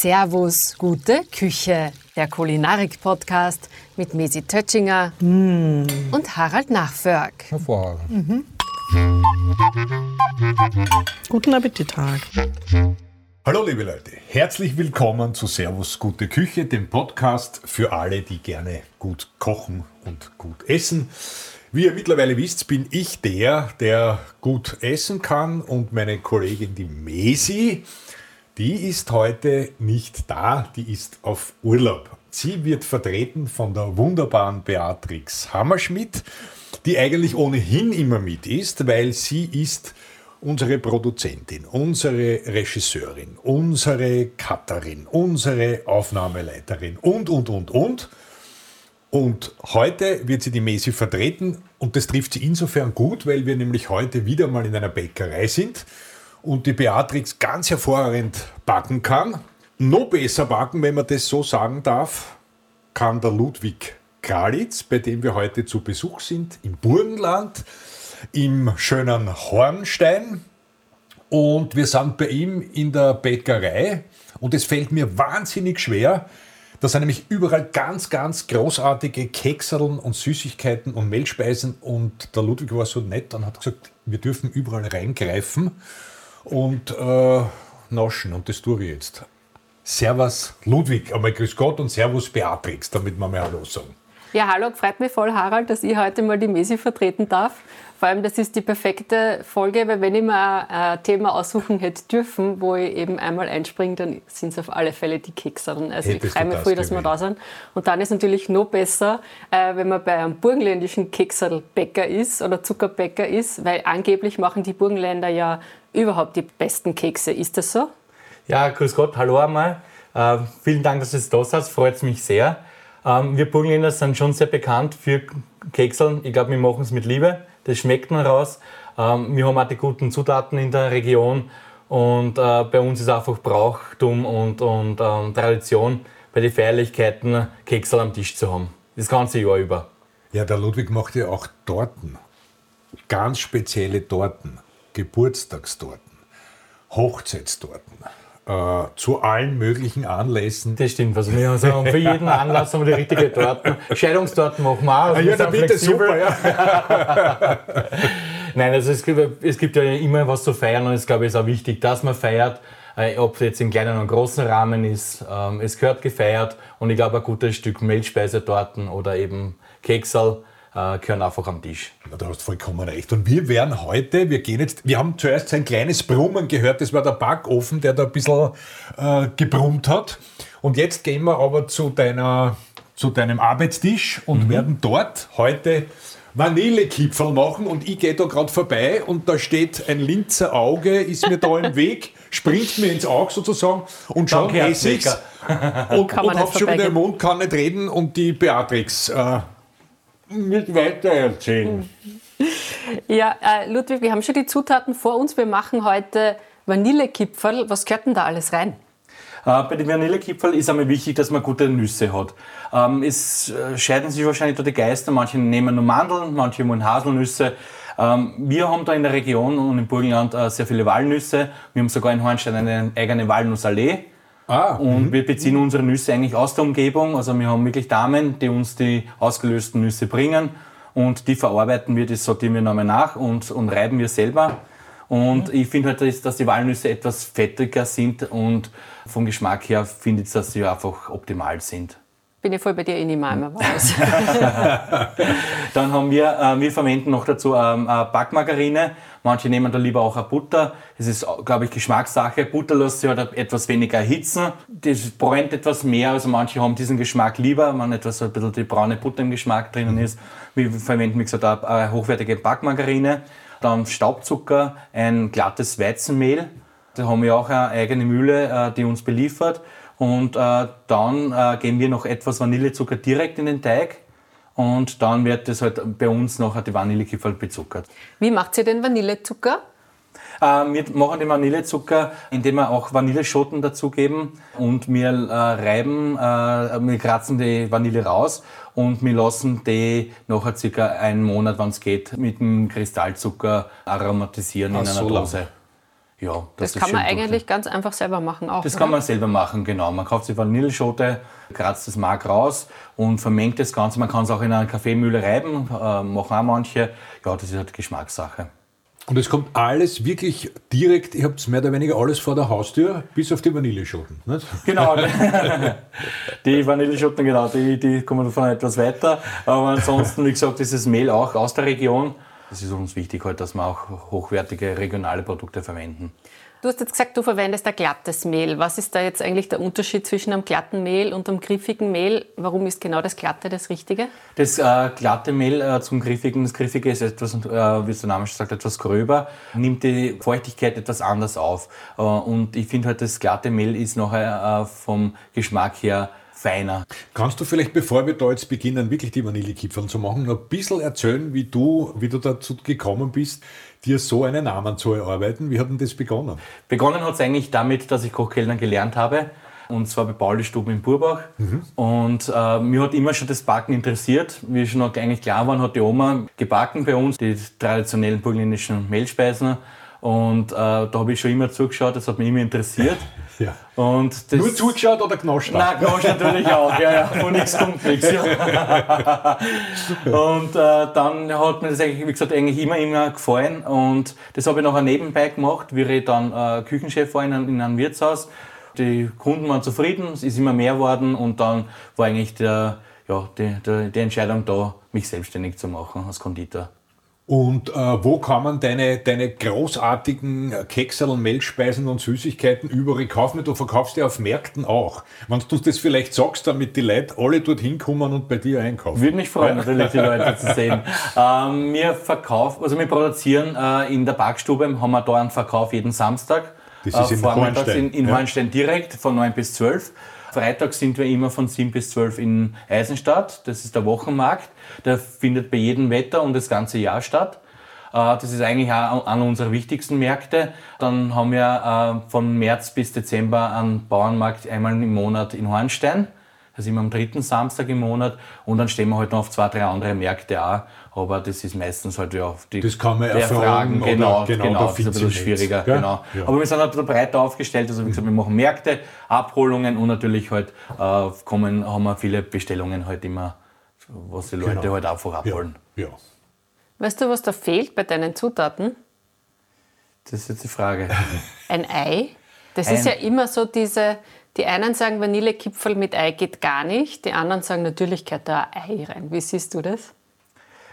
Servus, gute Küche, der Kulinarik-Podcast mit Mesi Tötschinger mm. und Harald Nachförg. Hervorragend. Mhm. Guten Appetit, Harald. Hallo liebe Leute, herzlich willkommen zu Servus Gute Küche, dem Podcast für alle, die gerne gut kochen und gut essen. Wie ihr mittlerweile wisst, bin ich der, der gut essen kann und meine Kollegin, die Mesi, die ist heute nicht da, die ist auf Urlaub. Sie wird vertreten von der wunderbaren Beatrix Hammerschmidt, die eigentlich ohnehin immer mit ist, weil sie ist unsere Produzentin, unsere Regisseurin, unsere Cutterin, unsere Aufnahmeleiterin und, und, und, und. Und heute wird sie die Mesi vertreten und das trifft sie insofern gut, weil wir nämlich heute wieder mal in einer Bäckerei sind und die Beatrix ganz hervorragend backen kann. Noch besser backen, wenn man das so sagen darf, kann der Ludwig Kralitz, bei dem wir heute zu Besuch sind, im Burgenland, im schönen Hornstein. Und wir sind bei ihm in der Bäckerei und es fällt mir wahnsinnig schwer, da sind nämlich überall ganz, ganz großartige Kekseln und Süßigkeiten und Mehlspeisen. Und der Ludwig war so nett und hat gesagt, wir dürfen überall reingreifen und äh, naschen. Und das tue ich jetzt. Servus Ludwig, einmal grüß Gott und Servus Beatrix, damit wir mal Hallo sagen. Ja, hallo, freut mich voll, Harald, dass ich heute mal die Mesi vertreten darf. Vor allem, das ist die perfekte Folge, weil wenn ich mir ein Thema aussuchen hätte dürfen, wo ich eben einmal einspringe, dann sind es auf alle Fälle die Kekserin. Also Hättest ich freue mich voll, dass wir da sind. Und dann ist natürlich noch besser, äh, wenn man bei einem burgenländischen Kekserlbäcker ist oder Zuckerbäcker ist, weil angeblich machen die Burgenländer ja überhaupt die besten Kekse. Ist das so? Ja, grüß Gott, hallo einmal. Äh, vielen Dank, dass du da seid, freut mich sehr. Ähm, wir Burgenländer sind schon sehr bekannt für Kekseln. Ich glaube, wir machen es mit Liebe. Das schmeckt man raus. Ähm, wir haben auch die guten Zutaten in der Region. Und äh, bei uns ist einfach Brauchtum und, und ähm, Tradition, bei den Feierlichkeiten Keksel am Tisch zu haben. Das ganze Jahr über. Ja, der Ludwig macht ja auch Torten. Ganz spezielle Torten. Geburtstagstorten, Hochzeitstorten. Äh, zu allen möglichen Anlässen. Das stimmt. Also wir haben für jeden Anlass haben wir die richtige Torten. Scheidungstorten machen wir auch. Also ah, ja, da bitte super. Ja. Nein, also es gibt, es gibt ja immer was zu feiern und es glaube ich ist auch wichtig, dass man feiert. Äh, ob es jetzt im kleinen oder großen Rahmen ist, ähm, es gehört gefeiert und ich glaube ein gutes Stück Mehlspeisetorten oder eben Keksal äh, gehören einfach am Tisch. Ja, da hast du vollkommen recht. Und wir werden heute, wir gehen jetzt, wir haben zuerst sein kleines Brummen gehört, das war der Backofen, der da ein bisschen äh, gebrummt hat. Und jetzt gehen wir aber zu, deiner, zu deinem Arbeitstisch und mhm. werden dort heute Vanillekipferl machen und ich gehe da gerade vorbei und da steht ein Linzer Auge, ist mir da im Weg, springt mir ins Auge sozusagen und schon esse ich's und, und hab schon wieder im Mund, kann nicht reden und die Beatrix äh, nicht weitererzählen. Ja, äh, Ludwig, wir haben schon die Zutaten vor uns. Wir machen heute Vanillekipferl. Was gehört denn da alles rein? Äh, bei den Vanillekipferl ist einmal wichtig, dass man gute Nüsse hat. Ähm, es äh, scheiden sich wahrscheinlich da die Geister. Manche nehmen nur Mandeln, manche wollen Haselnüsse. Ähm, wir haben da in der Region und im Burgenland äh, sehr viele Walnüsse. Wir haben sogar in Hornstein eine eigene Walnussallee. Ah, und mhm. wir beziehen unsere Nüsse eigentlich aus der Umgebung. Also wir haben wirklich Damen, die uns die ausgelösten Nüsse bringen und die verarbeiten wir, das sortieren wir nochmal nach und, und reiben wir selber. Und mhm. ich finde halt, dass die Walnüsse etwas fettiger sind und vom Geschmack her finde ich, dass sie einfach optimal sind. Bin ich voll bei dir, ich nehme einmal. Dann haben wir, äh, wir verwenden noch dazu ähm, Backmargarine. Manche nehmen da lieber auch eine Butter. Es ist, glaube ich, Geschmackssache. Butter lässt sich halt etwas weniger erhitzen. Das bräunt etwas mehr. Also manche haben diesen Geschmack lieber, wenn etwas so ein bisschen die braune Butter im Geschmack drinnen ist. Wir verwenden, wie gesagt, eine hochwertige Backmargarine. Dann Staubzucker, ein glattes Weizenmehl. Da haben wir auch eine eigene Mühle, äh, die uns beliefert. Und äh, dann äh, geben wir noch etwas Vanillezucker direkt in den Teig. Und dann wird das halt bei uns nachher die Vanillekipferl bezuckert. Wie macht ihr den Vanillezucker? Äh, wir machen den Vanillezucker, indem wir auch Vanilleschoten dazugeben und wir äh, reiben, äh, wir kratzen die Vanille raus und wir lassen die nachher circa einen Monat, wenn es geht, mit dem Kristallzucker aromatisieren Ach, in einer so Dose. Ja, Das, das kann man schön eigentlich ganz einfach selber machen auch. Das oder? kann man selber machen, genau. Man kauft sich Vanilleschote, kratzt das Mark raus und vermengt das Ganze. Man kann es auch in einer Kaffeemühle reiben, äh, machen auch manche. Ja, das ist halt Geschmackssache. Und es kommt alles wirklich direkt, ihr habt mehr oder weniger alles vor der Haustür, bis auf die Vanilleschoten. Nicht? Genau. die Vanilleschoten, genau, die, die kommen von etwas weiter. Aber ansonsten, wie gesagt, ist das Mehl auch aus der Region. Es ist uns wichtig, halt, dass wir auch hochwertige regionale Produkte verwenden. Du hast jetzt gesagt, du verwendest ein glattes Mehl. Was ist da jetzt eigentlich der Unterschied zwischen einem glatten Mehl und einem griffigen Mehl? Warum ist genau das glatte das Richtige? Das äh, glatte Mehl äh, zum griffigen, das griffige ist etwas, äh, wie es der Name schon sagt, etwas gröber, nimmt die Feuchtigkeit etwas anders auf. Äh, und ich finde halt, das glatte Mehl ist nachher äh, vom Geschmack her feiner. Kannst du vielleicht, bevor wir da jetzt beginnen, wirklich die Vanillekipferl zu machen, noch ein bisschen erzählen, wie du, wie du dazu gekommen bist, dir so einen Namen zu erarbeiten? Wie hat denn das begonnen? Begonnen hat es eigentlich damit, dass ich Kochkellner gelernt habe. Und zwar bei Pauli Stuben in Burbach. Und äh, mir hat immer schon das Backen interessiert. Wie schon eigentlich klar war, hat die Oma gebacken bei uns, die traditionellen burgenländischen Mehlspeisen. Und äh, da habe ich schon immer zugeschaut, das hat mich immer interessiert. Ja. Und Nur zugeschaut oder genascht? Nein, Gnasch natürlich auch, ja, ja, von nichts kommt nichts. Ja. Und äh, dann hat mir das eigentlich, wie gesagt, eigentlich immer, immer gefallen und das habe ich nachher nebenbei gemacht, wie ich dann äh, Küchenchef war in, einem- in einem Wirtshaus. Die Kunden waren zufrieden, es ist immer mehr geworden und dann war eigentlich der, ja, die, die, die Entscheidung da, mich selbstständig zu machen als Konditor. Und äh, wo kann man deine, deine großartigen Keksel, Mehlspeisen und Süßigkeiten überall kaufen? Du verkaufst ja auf Märkten auch. Wenn du das vielleicht sagst, damit die Leute alle dorthin kommen und bei dir einkaufen. Würde mich freuen, natürlich die Leute zu sehen. Ähm, wir verkaufen, also wir produzieren äh, in der Backstube, haben wir da einen Verkauf jeden Samstag. Das ist in vormittags Hohenstein, In, in ja. Hohenstein direkt von 9 bis 12. Freitag sind wir immer von 7 bis 12 in Eisenstadt. Das ist der Wochenmarkt. Der findet bei jedem Wetter und das ganze Jahr statt. Äh, Das ist eigentlich auch einer unserer wichtigsten Märkte. Dann haben wir äh, von März bis Dezember einen Bauernmarkt einmal im Monat in Hornstein. Das ist immer am dritten Samstag im Monat. Und dann stehen wir halt noch auf zwei, drei andere Märkte auch. Aber das ist meistens halt ja auf die Das kann man erfragen Fragen. oder- Genau, genau, genau, da das ist ein bisschen schwieriger. gell? Genau. Ja. Aber wir sind halt ein bisschen breiter aufgestellt. Also wie gesagt, wir machen Märkte, Abholungen und natürlich halt äh, kommen, haben wir viele Bestellungen halt immer, was die Leute Genau. halt einfach Ja. abholen. ja. Weißt du, was da fehlt bei deinen Zutaten? Das ist jetzt die Frage. Ein Ei. Das Ein- ist ja immer so diese, die einen sagen, Vanillekipferl mit Ei geht gar nicht, die anderen sagen, natürlich gehört da ein Ei rein. Wie siehst du das?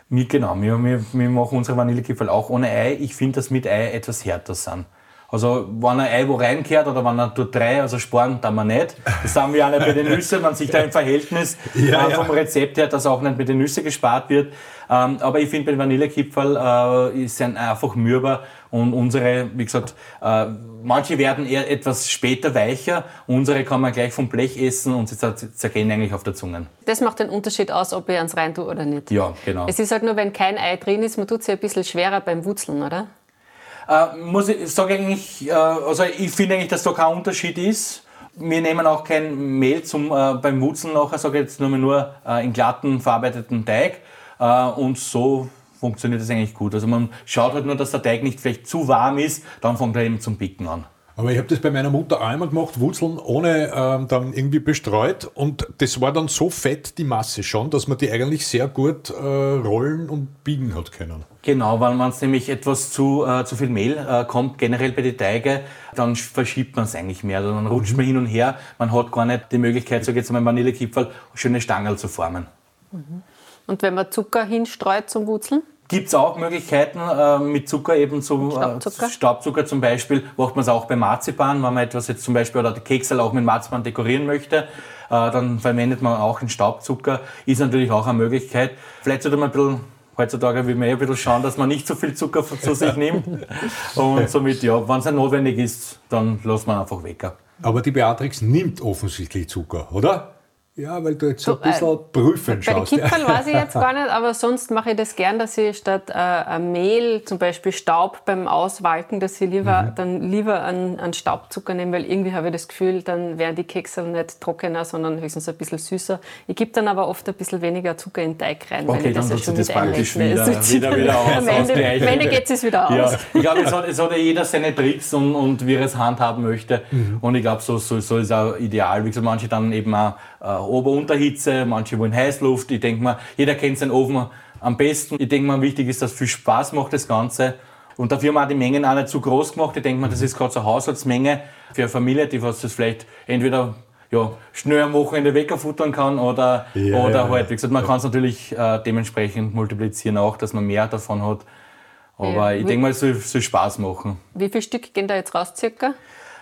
Wir, genau, wir, wir, wir machen unsere Vanillekipferl auch ohne Ei. Ich finde, dass mit Ei etwas härter sind. Also, wenn ein Ei wo reinkehrt oder wenn er tut drei, also sparen, dann wir nicht. Das haben wir auch nicht bei den Nüssen, man sieht da im Verhältnis Ja, äh, vom ja. Rezept her, dass auch nicht mit den Nüssen gespart wird. Ähm, aber ich finde, bei Vanillekipferl äh, ist sie einfach mürber und unsere, wie gesagt, äh, manche werden eher etwas später weicher, unsere kann man gleich vom Blech essen und sie zer- zergehen eigentlich auf der Zunge. Das macht den Unterschied aus, ob ich eins rein tue oder nicht. Ja, genau. Es ist halt nur, wenn kein Ei drin ist, man tut es ja ein bisschen schwerer beim Wurzeln, oder? Äh, muss ich sage eigentlich, äh, also ich finde eigentlich, dass da kein Unterschied ist. Wir nehmen auch kein Mehl zum, äh, beim Wurzeln nachher, sage ich jetzt nur, nur äh, in glatten, verarbeiteten Teig. Äh, und so funktioniert das eigentlich gut. Also man schaut halt nur, dass der Teig nicht vielleicht zu warm ist, dann fängt er eben zum Picken an. Aber ich habe das bei meiner Mutter auch einmal gemacht, Wurzeln ohne ähm, dann irgendwie bestreut. Und das war dann so fett, die Masse schon, dass man die eigentlich sehr gut äh, rollen und biegen hat können. Genau, weil man es nämlich etwas zu, äh, zu viel Mehl äh, kommt, generell bei den Teige, dann sch- verschiebt man es eigentlich mehr. Also dann rutscht man hin und her. Man hat gar nicht die Möglichkeit, so jetzt mal Vanillekipferl, schöne Stangerl zu formen. Und wenn man Zucker hinstreut zum Wurzeln? Gibt es auch Möglichkeiten äh, mit Zucker eben zu Staubzucker? Äh, Staubzucker zum Beispiel, macht man es auch bei Marzipan, wenn man etwas jetzt zum Beispiel oder die Keksel auch mit Marzipan dekorieren möchte, äh, dann verwendet man auch einen Staubzucker, ist natürlich auch eine Möglichkeit. Vielleicht sollte man ein bisschen, heutzutage will man eh ein bisschen schauen, dass man nicht zu viel Zucker zu sich nimmt und somit, ja, wenn es notwendig ist, dann lässt man einfach weg. Aber die Beatrix nimmt offensichtlich Zucker, oder? Ja, weil du jetzt so ein bisschen äh, prüfend bei schaust. Bei den Kipferl weiß ich jetzt gar nicht, aber sonst mache ich das gern, dass ich statt äh, Mehl, zum Beispiel Staub beim Auswalken, dass ich lieber, mhm. dann lieber einen, einen, Staubzucker nehme, weil irgendwie habe ich das Gefühl, dann werden die Kekse nicht trockener, sondern höchstens ein bisschen süßer. Ich gebe dann aber oft ein bisschen weniger Zucker in den Teig rein, okay, weil ich das ja schon das praktisch wieder, wieder, wieder aus. Am Ende, Ende geht es wieder aus. Ja, ich glaube, es hat, es hat ja jeder seine Tricks und, und wie er es handhaben möchte. Mhm. Und ich glaube, so, so, so ist auch ideal. Wie gesagt, manche dann eben auch äh, Ober-Unterhitze, manche wollen Heißluft. Ich denke mal, jeder kennt seinen Ofen am besten. Ich denke mal, wichtig ist, dass viel Spaß macht, das Ganze. Und dafür haben wir auch die Mengen auch nicht zu groß gemacht. Ich denke mal, das ist gerade so eine Haushaltsmenge für eine Familie, die was das vielleicht entweder ja, schnell am Wochenende wegfuttern kann oder, ja, oder ja, halt, wie gesagt, man kann es natürlich äh, dementsprechend multiplizieren auch, dass man mehr davon hat. Aber ich denke mal, es soll, soll Spaß machen. Wie viele Stück gehen da jetzt raus circa?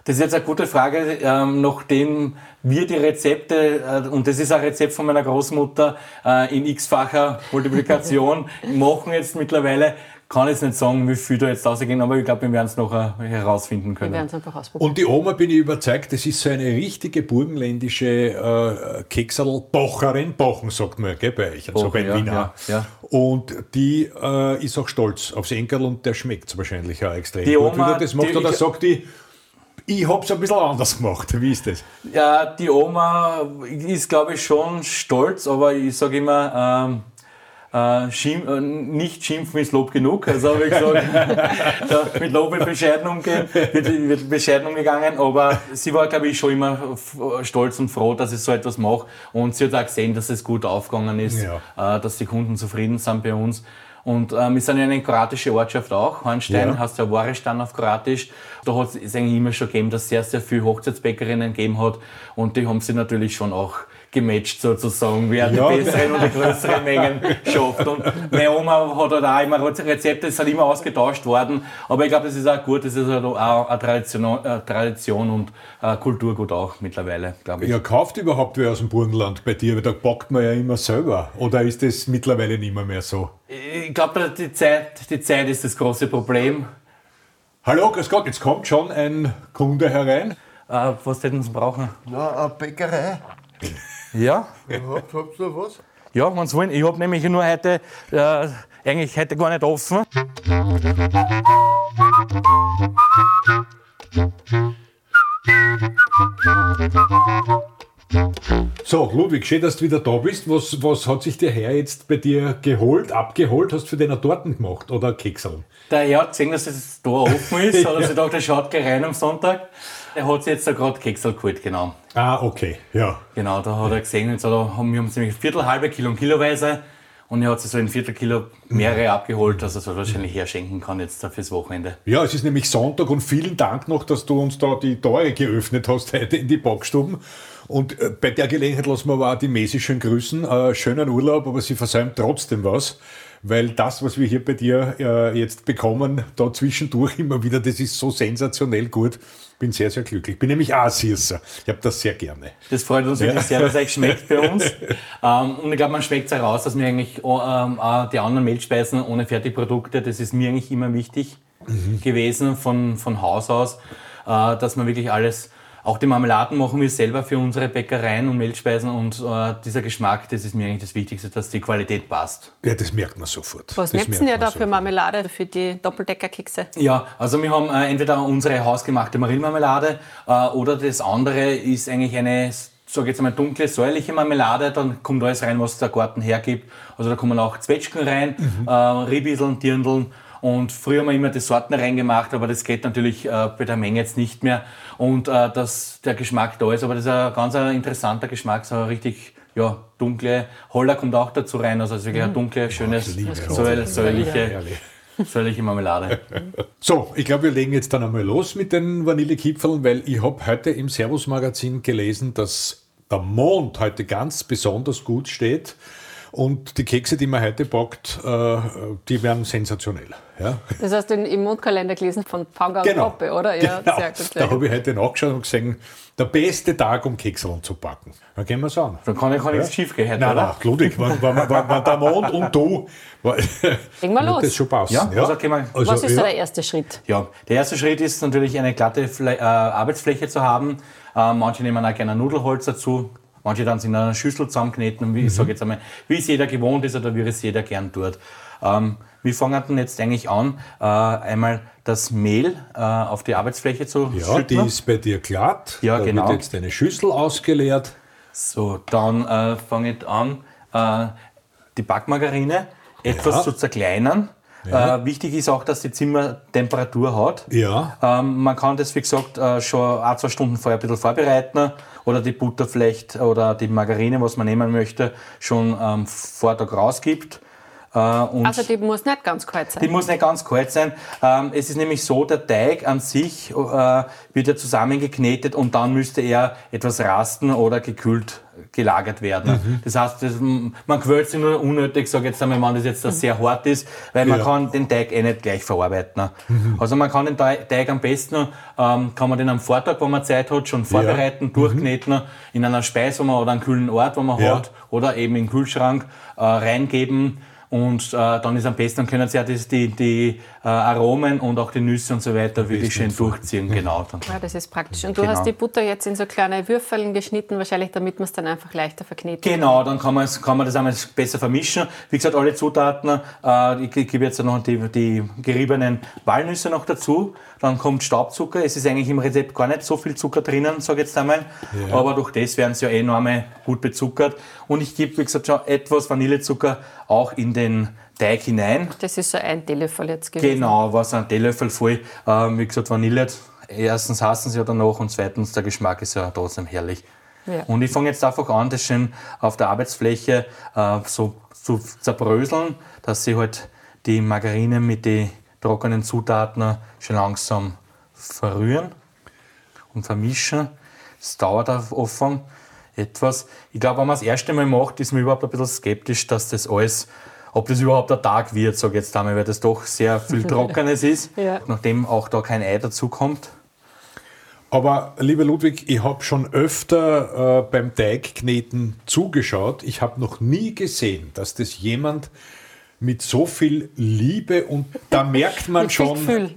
Das ist jetzt eine gute Frage, ähm, nachdem wir die Rezepte, äh, und das ist ein Rezept von meiner Großmutter, äh, in x-facher Multiplikation machen jetzt mittlerweile, kann jetzt nicht sagen, wie viel da jetzt rausgehen, aber ich glaube, wir werden es noch äh, herausfinden können. Wir werden es einfach ausprobieren. Und die Oma, bin ich überzeugt, das ist so eine richtige burgenländische äh, Kekserl-Bocherin, Bochen sagt man, gell, bei euch, also bei ja, Wiener. Ja, ja. Und die äh, ist auch stolz aufs Enkel und der schmeckt wahrscheinlich auch extrem die gut, Oma, wie das macht. Die, oder sagt die, ich habe es ein bisschen anders gemacht. Wie ist das? Ja, die Oma ist, glaube ich, schon stolz, aber ich sage immer, ähm, äh, schimpf, äh, nicht schimpfen ist Lob genug. Also habe ich gesagt, mit Lob wird bescheiden umgehen, wird, wird bescheiden umgegangen, aber sie war, glaube ich, schon immer stolz und froh, dass ich so etwas mache und sie hat auch gesehen, dass es gut aufgegangen ist, ja. äh, dass die Kunden zufrieden sind bei uns. Und ähm, wir sind ja eine kroatische Ortschaft auch. Hornstein ja. heißt ja Warestan auf Kroatisch. Da hat es eigentlich immer schon gegeben, dass es sehr, sehr viele Hochzeitsbäckerinnen gegeben hat. Und die haben sie natürlich schon auch gematcht sozusagen, wer ja. die besseren und die größeren Mengen schafft. Und meine Oma hat halt auch immer Rezepte, es sind immer ausgetauscht worden. Aber ich glaube, das ist auch gut, das ist halt auch eine Tradition, eine Tradition und eine Kulturgut auch mittlerweile, glaube ich. Ja, kauft überhaupt wer aus dem Burgenland bei dir? Weil da backt man ja immer selber. Oder ist das mittlerweile nicht mehr, mehr so? Ich glaube, die Zeit, die Zeit ist das große Problem. Hallo, grüß Gott, jetzt kommt schon ein Kunde herein. Äh, was hätten Sie brauchen? Ja, eine Bäckerei. Ja. Habt, habt ihr was? Ja, wenn Sie wollen. Ich habe nämlich nur heute, äh, eigentlich heute gar nicht offen. So, Ludwig, schön, dass du wieder da bist. Was, was hat sich der Herr jetzt bei dir geholt, abgeholt? Hast du für den eine Torten gemacht oder Keksel? Der Herr hat gesehen, dass das Tor offen ist, hat er sich gedacht, er schaut gleich rein am Sonntag. Er hat sich jetzt gerade Keksel geholt, genau. Ah, okay, ja. Genau, da hat er gesehen, jetzt haben wir haben nämlich ein Viertel, halbe Kilo und Kiloweise. Und er hat sich so ein Viertel Kilo mehrere abgeholt, dass er es wahrscheinlich herschenken kann jetzt fürs Wochenende. Ja, es ist nämlich Sonntag und vielen Dank noch, dass du uns da die Tore geöffnet hast heute in die Backstuben. Und äh, bei der Gelegenheit lassen wir aber auch die Messi schön grüßen. Äh, schönen Urlaub, aber sie versäumt trotzdem was weil das, was wir hier bei dir äh, jetzt bekommen, da zwischendurch immer wieder, das ist so sensationell gut. Bin sehr, sehr glücklich. Bin nämlich auch Sirser. Ich habe das sehr gerne. Das freut uns wirklich sehr, dass es euch schmeckt bei uns. ähm, und ich glaube, man schmeckt es heraus, dass wir eigentlich oh, ähm, auch die anderen Milchspeisen ohne Fertigprodukte, das ist mir eigentlich immer wichtig mhm. gewesen von, von Haus aus, äh, dass man wirklich alles auch die Marmeladen machen wir selber für unsere Bäckereien und Milchspeisen und äh, dieser Geschmack, das ist mir eigentlich das Wichtigste, dass die Qualität passt. Ja, das merkt man sofort. Was nehmt ihr da für Marmelade für die Doppeldeckerkekse? Ja, also wir haben äh, entweder unsere hausgemachte Marillmarmelade äh, oder das andere ist eigentlich eine sage jetzt einmal dunkle, säuerliche Marmelade, dann kommt alles rein, was der Garten hergibt. Also da kommen auch Zwetschgen rein, mhm. äh, Ribbiseln, Dirndln und früher haben wir immer die Sorten reingemacht, aber das geht natürlich äh, bei der Menge jetzt nicht mehr. Und äh, dass der Geschmack da ist, aber das ist ein ganz ein interessanter Geschmack, so richtig ja, dunkle. Holler kommt auch dazu rein, also wirklich eine mhm. dunkle, schöne, säuerliche. Säuerliche Marmelade. So, ich glaube, wir legen jetzt dann einmal los mit den Vanillekipfeln, weil ich habe heute im Servus-Magazin gelesen, dass der Mond heute ganz besonders gut steht. Und die Kekse, die man heute backt, äh, die werden sensationell. Ja. Das hast du im Mondkalender gelesen von Panga genau. und Poppe, oder? Ja, genau. sehr gut. Sehr da habe ich heute nachgeschaut und gesehen, der beste Tag, um Kekseln zu backen. Dann gehen wir es an. Dann kann ich, ja? nichts schief gehen heute, Nein, oder? nein, Ludwig, wenn, wenn, wenn, wenn, der Mond und du, Legen wir los. das schon passen. Ja, ja. Also, wir, also, Was ist ja. der erste Schritt? Ja, der erste Schritt ist natürlich eine glatte Fle äh, Arbeitsfläche zu haben. Äh, manche nehmen auch gerne Nudelholz dazu Manche dann in einer Schüssel zusammenkneten, wie ich sage jetzt einmal, wie es jeder gewohnt ist oder wie es jeder gern tut. Ähm, wir fangen dann jetzt eigentlich an, äh, einmal das Mehl äh, auf die Arbeitsfläche zu Ja, die schütten. ist bei dir glatt. Ja, da genau. wird jetzt eine Schüssel ausgeleert. So, dann äh, fange ich an, äh, die Backmargarine etwas Ja. zu zerkleinern. Ja. Äh, wichtig ist auch, dass die Zimmertemperatur hat. Ja. Ähm, man kann das, wie gesagt, äh, schon ein, zwei Stunden vorher ein bisschen vorbereiten oder die Butter vielleicht oder die Margarine, was man nehmen möchte, schon am Vortag rausgibt. Äh, und Also die muss nicht ganz kalt sein. die muss nicht ganz kalt sein. Ähm, es ist nämlich so, der Teig an sich äh, wird ja zusammengeknetet und dann müsste er etwas rasten oder gekühlt gelagert werden. Das heißt, das, man quält sich nur unnötig, sage jetzt einmal, wenn das jetzt sehr hart ist, weil man Ja. kann den Teig eh nicht gleich verarbeiten. Also man kann den Teig am besten, ähm, kann man den am Vortag, wo man Zeit hat, schon vorbereiten, durchkneten, in einer Speise wo man, oder einen kühlen Ort, wo man Ja. hat, oder eben in den Kühlschrank äh, reingeben. Und äh, dann ist am besten, dann können Sie ja das, die, die äh, Aromen und auch die Nüsse und so weiter wirklich schön durchziehen. Genau. Dann. Ja, das ist praktisch. Und du Genau. hast die Butter jetzt in so kleine Würfeln geschnitten, wahrscheinlich damit man es dann einfach leichter verknetet. Genau, dann kann man, kann man das einmal besser vermischen. Wie gesagt, alle Zutaten, äh, ich gebe jetzt noch die, die geriebenen Walnüsse noch dazu. Dann kommt Staubzucker. Es ist eigentlich im Rezept gar nicht so viel Zucker drinnen, sage ich jetzt einmal. Aber durch das werden sie ja enorm gut bezuckert. Und ich gebe, wie gesagt, schon etwas Vanillezucker auch in den Teig hinein. Das ist so ein Teelöffel jetzt gewesen. Genau, was ein Teelöffel voll. Ähm, wie gesagt, Vanille. Erstens hassen sie ja danach und zweitens der Geschmack ist ja trotzdem herrlich. Ja. Und ich fange jetzt einfach an, das schön auf der Arbeitsfläche äh, so zu zerbröseln, dass sie halt die Margarine mit den trockenen Zutaten schon langsam verrühren und vermischen. Es dauert auf Anfang etwas. Ich glaube, wenn man das erste Mal macht, ist man überhaupt ein bisschen skeptisch, dass das alles, ob das überhaupt ein Tag wird, sage ich jetzt einmal, weil das doch sehr viel Trockenes ist, Ja. nachdem auch da kein Ei dazu kommt. Aber lieber Ludwig, ich habe schon öfter äh, beim Teigkneten zugeschaut. Ich habe noch nie gesehen, dass das jemand mit so viel Liebe und da merkt man schon, Gefühl.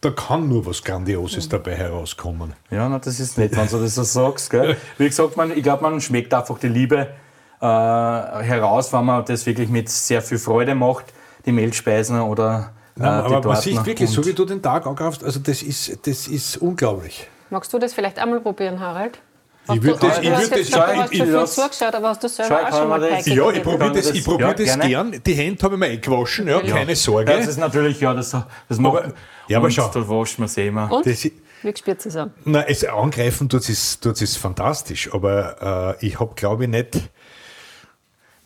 da kann nur was Grandioses dabei herauskommen. Ja, na, das ist nett, wenn du das so sagst. Gell? Wie gesagt, man, ich glaube, man schmeckt einfach die Liebe heraus, wenn man das wirklich mit sehr viel Freude macht, die Mehlspeisen oder äh, Ja, die aber man Torten. sieht wirklich, so wie du den Tag angreifst, also das ist, das ist unglaublich. Magst du das vielleicht einmal probieren, Harald? Ich würd du, das- ich hast würd jetzt das- gesagt, du schau, hast ich- viel das- zugeschaut, aber hast du selber schau, auch schon man mal das- Ja, ich probiere das, das- ich probier ja, das gerne. gern. Die Hände habe ich mir eingewaschen, ja, keine Sorge. Das ist natürlich, ja, das, das macht. Aber- ja, aber und schau. Da wascht man es eh immer. Und? Das, Wie spürt es an? na, es angreifen tut es, tut es fantastisch, aber äh, ich habe, glaube ich, nicht.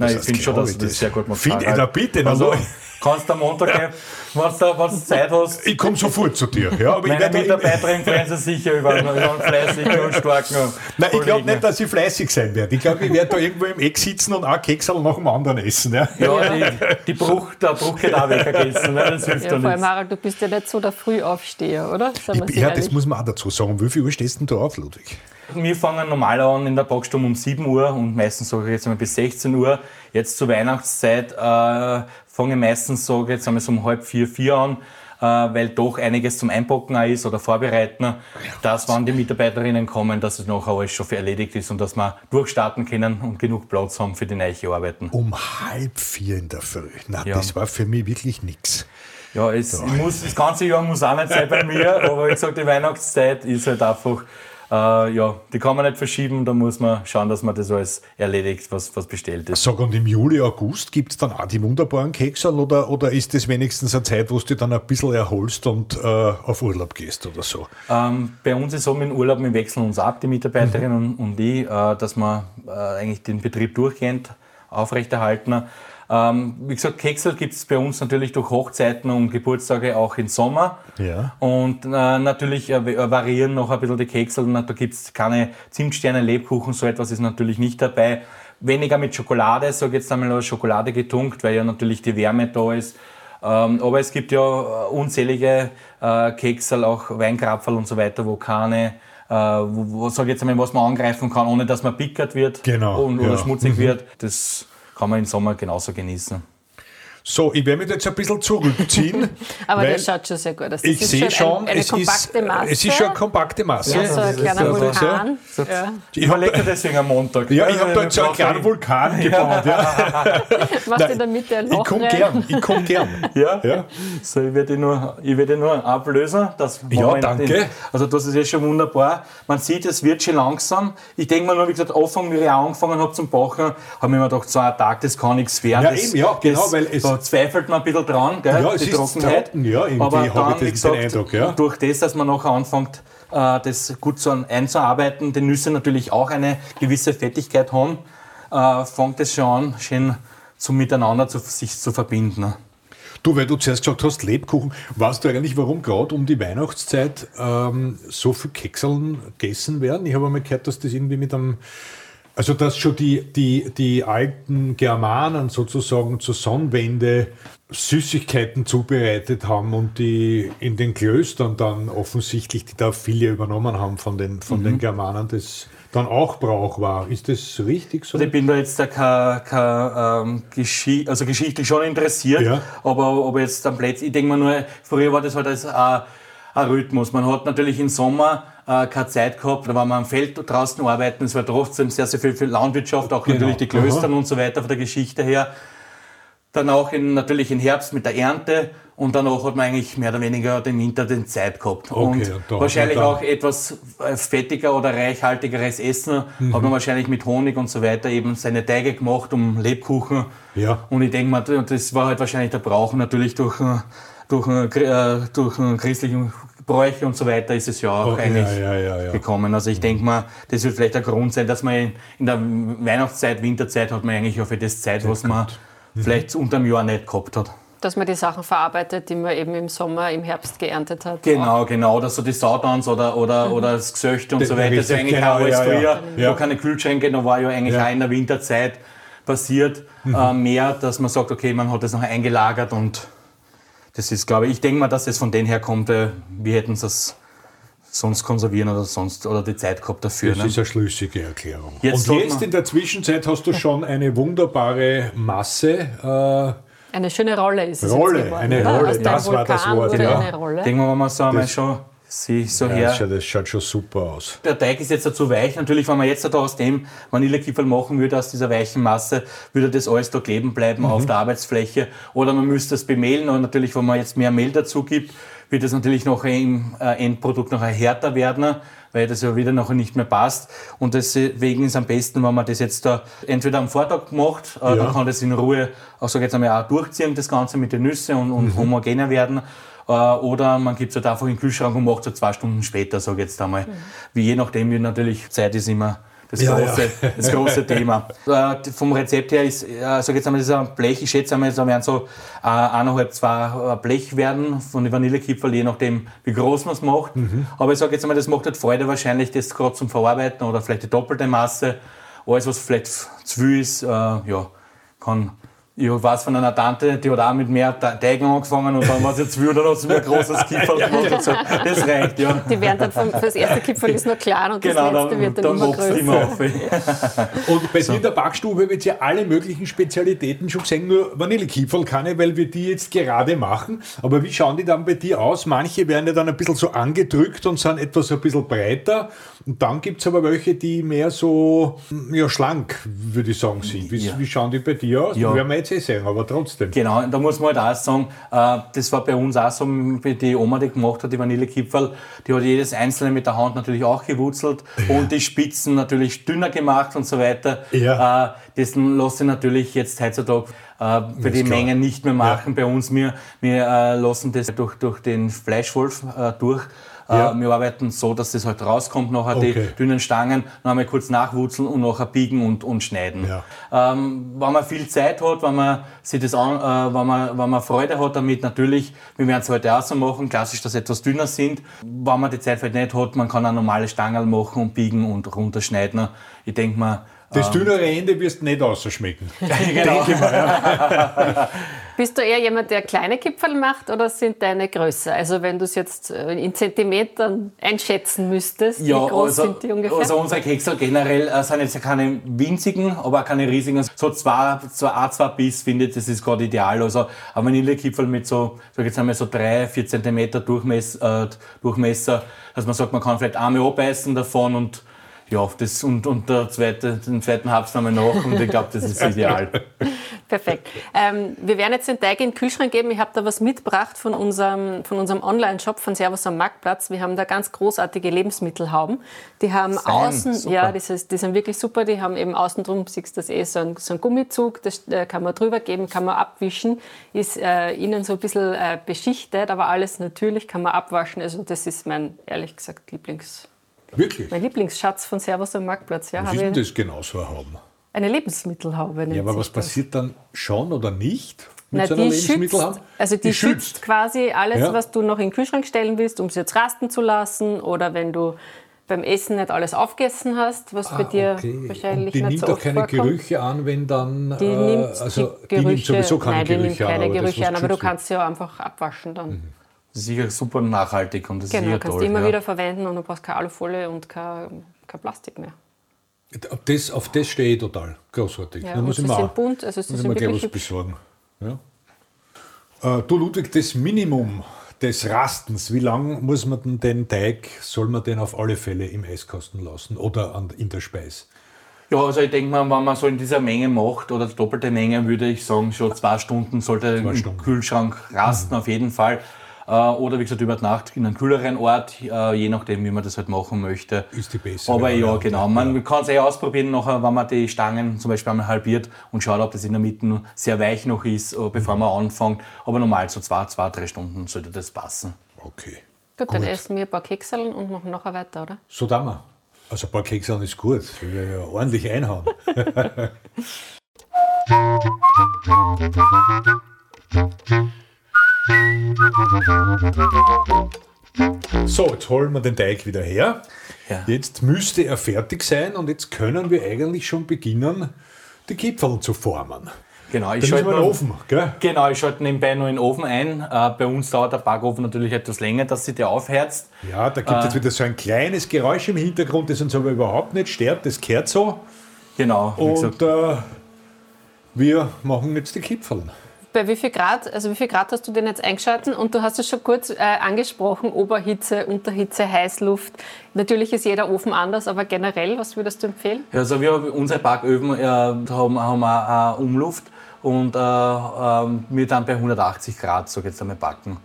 Nein, ich finde schon, dass das sehr gut machst. Find- na bitte, also, kannst du am Montag, gehen, wenn du, Zeit hast, Ich komme sofort zu dir. Ja, aber ich meine Mitarbeiterin freuen sich sicher über einen, über einen fleißigen und starken Nein, ich glaube nicht, dass ich fleißig sein werde. Ich glaube, ich werde da irgendwo im Eck sitzen und ein Keksel nach dem anderen essen. Ja. Ja, die, die Bruch, der Bruch geht auch weggegessen, ne? das hilft Ja, ja, vor allem. Harald, du bist ja nicht so der Frühaufsteher, oder? Ich, ja, das muss man auch dazu sagen. Wie viel Uhr stehst denn du auf, Ludwig? Wir fangen normal an in der Backstube um 7 Uhr und meistens sage ich jetzt einmal bis 16 Uhr. Jetzt zur Weihnachtszeit äh, fange meistens sage ich jetzt einmal so um halb vier, vier an, äh, weil doch einiges zum Einpacken auch ist oder vorbereiten, dass wenn die Mitarbeiterinnen kommen, dass es nachher alles schon für erledigt ist und dass wir durchstarten können und genug Platz haben für die neuen Arbeiten. Um halb vier in der Früh. Na, Ja. das war für mich wirklich nichts. Ja, es muss, das ganze Jahr muss auch nicht sein bei mir, aber wie gesagt, die Weihnachtszeit ist halt einfach, äh, ja, die kann man nicht verschieben, da muss man schauen, dass man das alles erledigt, was, was bestellt ist. Sag, und im Juli, August gibt es dann auch die wunderbaren Keksel oder, oder ist das wenigstens eine Zeit, wo du dich dann ein bisschen erholst und äh, auf Urlaub gehst oder so? Ähm, bei uns ist so mit dem Urlaub, wir wechseln uns ab, die Mitarbeiterinnen und, und ich, äh, dass wir äh, eigentlich den Betrieb durchgehend aufrechterhalten. Ähm, wie gesagt, Keksel gibt es bei uns natürlich durch Hochzeiten und Geburtstage auch im Sommer. Ja. Und äh, natürlich äh, va- variieren noch ein bisschen die Keksel. Da gibt es keine Zimtsterne, Lebkuchen, so etwas ist natürlich nicht dabei. Weniger mit Schokolade, sage jetzt einmal, oder Schokolade getunkt, weil ja natürlich die Wärme da ist. Ähm, aber es gibt ja äh, unzählige äh, Keksel, auch Weinkrapferl und so weiter, wo keine, äh, wo, wo sag jetzt einmal, was man angreifen kann, ohne dass man pickert wird Genau, und, ja. oder schmutzig wird. Das kann man im Sommer genauso genießen. So, ich werde mich jetzt ein bisschen zurückziehen. Aber das schaut schon sehr gut aus. Das ich sehe schon, ein, eine es, ist, kompakte Masse. es ist schon eine kompakte Masse. ja, so ein kleiner so- Vulkan. Ja. Ich habe Überlegt deswegen am Montag. ja, ich hab da jetzt so einen kleinen Vulkan gebaut. Ja. Was Nein, in der Mitte ein Ich Loch komme gern, ich komme gern. Ja? Ja. So, ich werde nur, ich werde nur ablösen. Das Ja, danke. Den, also das ist ja schon wunderbar. Man sieht, es wird schon langsam. Ich denke mal nur, wie gesagt, Anfang, wie ich angefangen habe zum Bachen, habe ich mir gedacht, so ein Tag, das kann nichts werden. Ja, das, eben, ja, genau, weil es- Da zweifelt man ein bisschen dran, gell, Ja, es die ist Trockenheit. trocken, ja, irgendwie Aber habe ich dann, das- wie den gesagt, Eindruck, ja. durch das, dass man nachher anfängt, äh, das gut so einzuarbeiten, die Nüsse natürlich auch eine gewisse Fettigkeit haben, äh, fängt es schon an, schön zum Miteinander zu, sich zu verbinden. Du, weil du zuerst gesagt hast, Lebkuchen, weißt du eigentlich, warum gerade um die Weihnachtszeit ähm, so viel Kekseln gegessen werden? Ich habe einmal gehört, dass das irgendwie mit einem, also dass schon die, die, die alten Germanen sozusagen zur Sonnenwende Süßigkeiten zubereitet haben und die in den Klöstern dann offensichtlich, die da viele übernommen haben von den, von Mhm. den Germanen, das dann auch Brauch war. Ist das richtig so? Also ich bin da jetzt da kein, kein ähm, Geschi also geschichtlich schon interessiert, Ja. aber, aber jetzt am Plätz, ich denke mal nur, früher war das halt als ein, ein Rhythmus. Man hat natürlich im Sommer äh, keine Zeit gehabt, da war man am Feld draußen arbeiten, es war trotzdem sehr, sehr viel für Landwirtschaft, auch Genau. natürlich die Klöster Aha. und so weiter von der Geschichte her. Dann auch in, natürlich im Herbst mit der Ernte und danach hat man eigentlich mehr oder weniger den Winter den Zeit gehabt. Okay, und hat wahrscheinlich dann- auch etwas äh, fettiger oder reichhaltigeres Essen Mhm. hat man wahrscheinlich mit Honig und so weiter eben seine Teige gemacht um Lebkuchen. Ja. Und ich denke mal, das war halt wahrscheinlich der Brauch natürlich durch, äh, durch, äh, äh, durch äh, christlichen Bräuche und so weiter ist es ja auch Oh, ja, eigentlich ja, ja, ja. gekommen. Also ich denke mal, das wird vielleicht der Grund sein, dass man in, der Weihnachtszeit, Winterzeit hat man eigentlich auch für das Zeit, was man Mhm. vielleicht unter dem Jahr nicht gehabt hat. Dass man die Sachen verarbeitet, die man eben im Sommer, im Herbst geerntet hat. Genau, genau. Oder so die Saudans oder, oder, oder das Gesöchte und Der- so weiter. Das ist ja eigentlich genau, auch alles früher. Ja. Da keine Kühlschränke, da war ja eigentlich Ja. auch in der Winterzeit passiert Mhm. äh, mehr, dass man sagt, okay, man hat das noch eingelagert und das ist, glaube ich, ich denke mal, dass es von denen her kommt, äh, wir hätten es sonst konservieren oder sonst oder die Zeit gehabt dafür. Das Ne? ist eine schlüssige Erklärung. Jetzt und jetzt in der Zwischenzeit hast du schon eine wunderbare Masse. Eine schöne Rolle ist es Rolle, jetzt geworden. eine oder? Rolle, das war das Wort, Rolle. Denken wir mal so einmal schon, sie so Äh, her. das, schaut, das schaut schon super aus. Der Teig ist jetzt zu weich. Natürlich, wenn man jetzt da aus dem Vanillekipferl machen würde, aus dieser weichen Masse, würde das alles da kleben bleiben auf der Arbeitsfläche. Oder man müsste es bemehlen. Und natürlich, wenn man jetzt mehr Mehl dazu gibt, wird es natürlich noch im äh, Endprodukt noch härter werden, weil das ja wieder noch nicht mehr passt. Und deswegen ist es am besten, wenn man das jetzt da entweder am Vortag macht, äh, Ja. dann kann das in Ruhe, auch sag jetzt einmal, auch durchziehen, das Ganze mit den Nüssen und, und homogener werden. Äh, Oder man gibt es halt einfach in den Kühlschrank und macht es zwei Stunden später, sage ich jetzt einmal. Wie je nachdem, wie natürlich Zeit ist immer das Ja, große, ja. Das große Thema. Äh, vom Rezept her ist, äh, sag jetzt einmal, das ist ein Blech, ich schätze einmal, da werden so äh, eineinhalb, zwei äh, Blech werden von den Vanillekipferl, je nachdem, wie groß man es macht. Mhm. Aber ich sage jetzt einmal, das macht halt Freude wahrscheinlich, das gerade zum Verarbeiten oder vielleicht die doppelte Masse. Alles, was vielleicht zu viel ist, äh, ja, kann. Ich weiß von einer Tante, die hat auch mit mehr Te- Teigen angefangen und dann war zu viel, dann hat sie mir ein großes Kipferl gemacht so. Das reicht, ja. Die werden dann vom, das erste Kipferl ist noch klein und Genau, das letzte dann, wird dann, dann immer es größer. immer auf. Und bei dir in der Backstube wird ja alle möglichen Spezialitäten schon gesehen, nur Vanillekipferl kann ich, weil wir die jetzt gerade machen. Aber wie schauen die dann bei dir aus? Manche werden ja dann ein bisschen so angedrückt und sind etwas ein bisschen breiter. Und dann gibt es aber welche, die mehr so ja, schlank, würde ich sagen, sind. Wie, Ja. wie schauen die bei dir aus? Ja. Jetzt eh sehen, aber trotzdem. Genau, da muss man halt auch sagen, äh, das war bei uns auch so, wie die Oma, die gemacht hat, die Vanillekipferl, die hat jedes einzelne mit der Hand natürlich auch gewurzelt und die Spitzen natürlich dünner gemacht und so weiter. Ja. Äh, das lasse ich natürlich jetzt heutzutage für die klar. Mengen nicht mehr machen bei uns. Wir, wir äh, lassen das durch, durch den Fleischwolf äh, Äh, Ja. Wir arbeiten so, dass das halt rauskommt, nachher Okay. die dünnen Stangen, noch einmal kurz nachwurzeln und nachher biegen und, und schneiden. Ja. Ähm, wenn man viel Zeit hat, wenn man sich das an, äh, wenn man, wenn man Freude hat damit, natürlich, wir werden es heute auch so machen, klassisch, dass sie etwas dünner sind. Wenn man die Zeit vielleicht nicht hat, man kann auch normale Stangen machen und biegen und runterschneiden. Ich denke mal, Das dünnere Ende wirst du nicht ausschmecken. genau. Bist du eher jemand, der kleine Kipferl macht oder sind deine größer? Also wenn du es jetzt äh, in Zentimetern einschätzen müsstest, wie groß also, sind die ungefähr? Also unsere Keksel generell äh, sind jetzt keine winzigen, aber auch keine riesigen. So zwei, zwei Biss finde ich, das ist gerade ideal. Also ein Vanillekipferl mit so, sag jetzt einmal so drei, vier Zentimeter Durchmesser, äh, Durchmesser, dass man sagt, man kann vielleicht einmal abbeißen davon und ja, das, und, und der zweite, den zweiten Herbst haben wir noch und ich glaube, das ist ideal. Perfekt. Ähm, wir werden jetzt den Teig in den Kühlschrank geben. Ich habe da was mitgebracht von unserem, von unserem Online-Shop von Servus am Marktplatz. Wir haben da ganz großartige Lebensmittelhauben. Die haben Fein, außen, super. ja, das ist, die sind wirklich super. Die haben eben außen drum, siehst du das eh, so ein, so ein Gummizug, das äh, kann man drüber geben, kann man abwischen. Ist äh, innen so ein bisschen äh, beschichtet, aber alles natürlich, kann man abwaschen. Also das ist mein, ehrlich gesagt, Lieblings, Wirklich? mein Lieblingsschatz von Servus am Marktplatz. Ja, Was ist denn das genau so ein Hauben? eine Lebensmittelhaube. Ja, aber was das. passiert dann schon oder nicht mit Na, so einer die schützt, Lebensmittelhauben? also die, schützt. quasi alles, Ja. was du noch in den Kühlschrank stellen willst, um es jetzt rasten zu lassen oder wenn du beim Essen nicht alles aufgegessen hast, was bei dir wahrscheinlich Ah, Und die nicht nimmt so auch keine vorkommt. Gerüche an, wenn dann. Die äh, nimmt also, die die Gerüche, nimmt sowieso keine nein, die Gerüche nimmt keine an. aber Gerüche an, aber du kannst sie ja einfach abwaschen dann. Sicher super nachhaltig und das ist Genau, sicher kannst toll. du immer ja. wieder verwenden und du brauchst keine Alufolie und kein, kein Plastik mehr. Auf das, auf das stehe ich total. Großartig. Ja, muss ich sind bunt, also sie muss ich sind mir gleich was besorgen. Ja. Äh, du Ludwig, das Minimum des Rastens, wie lange muss man denn den Teig, soll man den auf alle Fälle im Eiskasten lassen oder an, in der Speis? Ja, also ich denke mal, wenn man so in dieser Menge macht oder doppelte Menge, würde ich sagen, schon zwei Stunden sollte im Stunden. Mhm. Kühlschrank rasten auf jeden Fall. Äh, Oder wie gesagt, über die Nacht in einem kühleren Ort, äh, je nachdem, wie man das halt machen möchte. Ist die bessere Aber ja, Variante, genau. Man kann es eh ausprobieren, nachher, wenn man die Stangen zum Beispiel einmal halbiert und schaut, ob das in der Mitte sehr weich noch ist, äh, bevor man anfängt. Aber normal so zwei, zwei, drei Stunden sollte das passen. Okay. Gut, dann essen wir ein paar Kekseln und machen nachher weiter, oder? So da wir. Also ein paar Kekse ist gut. Ich will ja ordentlich einhauen. So, jetzt holen wir den Teig wieder her. Ja. Jetzt müsste er fertig sein und jetzt können wir eigentlich schon beginnen, die Kipferl zu formen. Genau, ich schalte den Ofen, gell? Genau, ich schalte nebenbei noch in den Ofen ein. Äh, bei uns dauert der Backofen natürlich etwas länger, dass sich der aufheizt. Ja, da gibt es Äh. jetzt wieder so ein kleines Geräusch im Hintergrund, das uns aber überhaupt nicht stört. Das gehört so. Genau, Und äh, wir machen jetzt die Kipferl. Bei wie viel Grad, also wie viel Grad hast du den jetzt eingeschalten? Und du hast es schon kurz äh, angesprochen, Oberhitze, Unterhitze, Heißluft. Natürlich ist jeder Ofen anders, aber generell, was würdest du empfehlen? Ja, Also wir unsere Backöfen äh, haben, haben auch äh, Umluft und äh, ähm, wir dann bei 180 Grad, so jetzt einmal backen.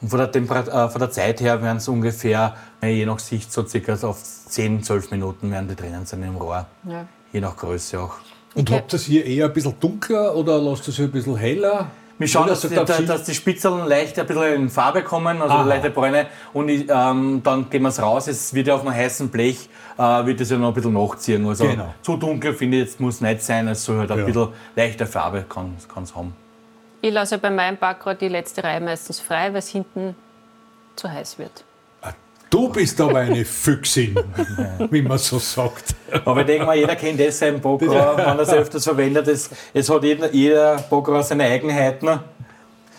Und von der, Temperat äh, von der Zeit her werden es ungefähr, äh, je nach Sicht, so circa auf 10, 12 Minuten werden die drinnen sein im Rohr. Ja. Je nach Größe auch. Und Okay. habt ihr das hier eher ein bisschen dunkler oder lasst ihr es hier ein bisschen heller? Wir schauen, Oder dass, die, dass, dass die Spitzeln leicht ein bisschen in Farbe kommen, also Aha. leichte Bräune. Und ich, ähm, dann gehen wir es raus. Es wird ja auf einem heißen Blech, äh, wird es ja noch ein bisschen nachziehen. Also Genau. zu dunkel finde ich jetzt muss nicht sein. Es soll halt ein Ja. bisschen leichte Farbe kann es haben. Ich lasse bei meinem Backrad die letzte Reihe meistens frei, weil es hinten zu heiß wird. Du bist aber eine Füchsin, wie man so sagt. Aber ich denke mal, jeder kennt das sein Bockrau, wenn er es öfters verwendet. Es, es hat jeder, jeder Bockrau seine Eigenheiten.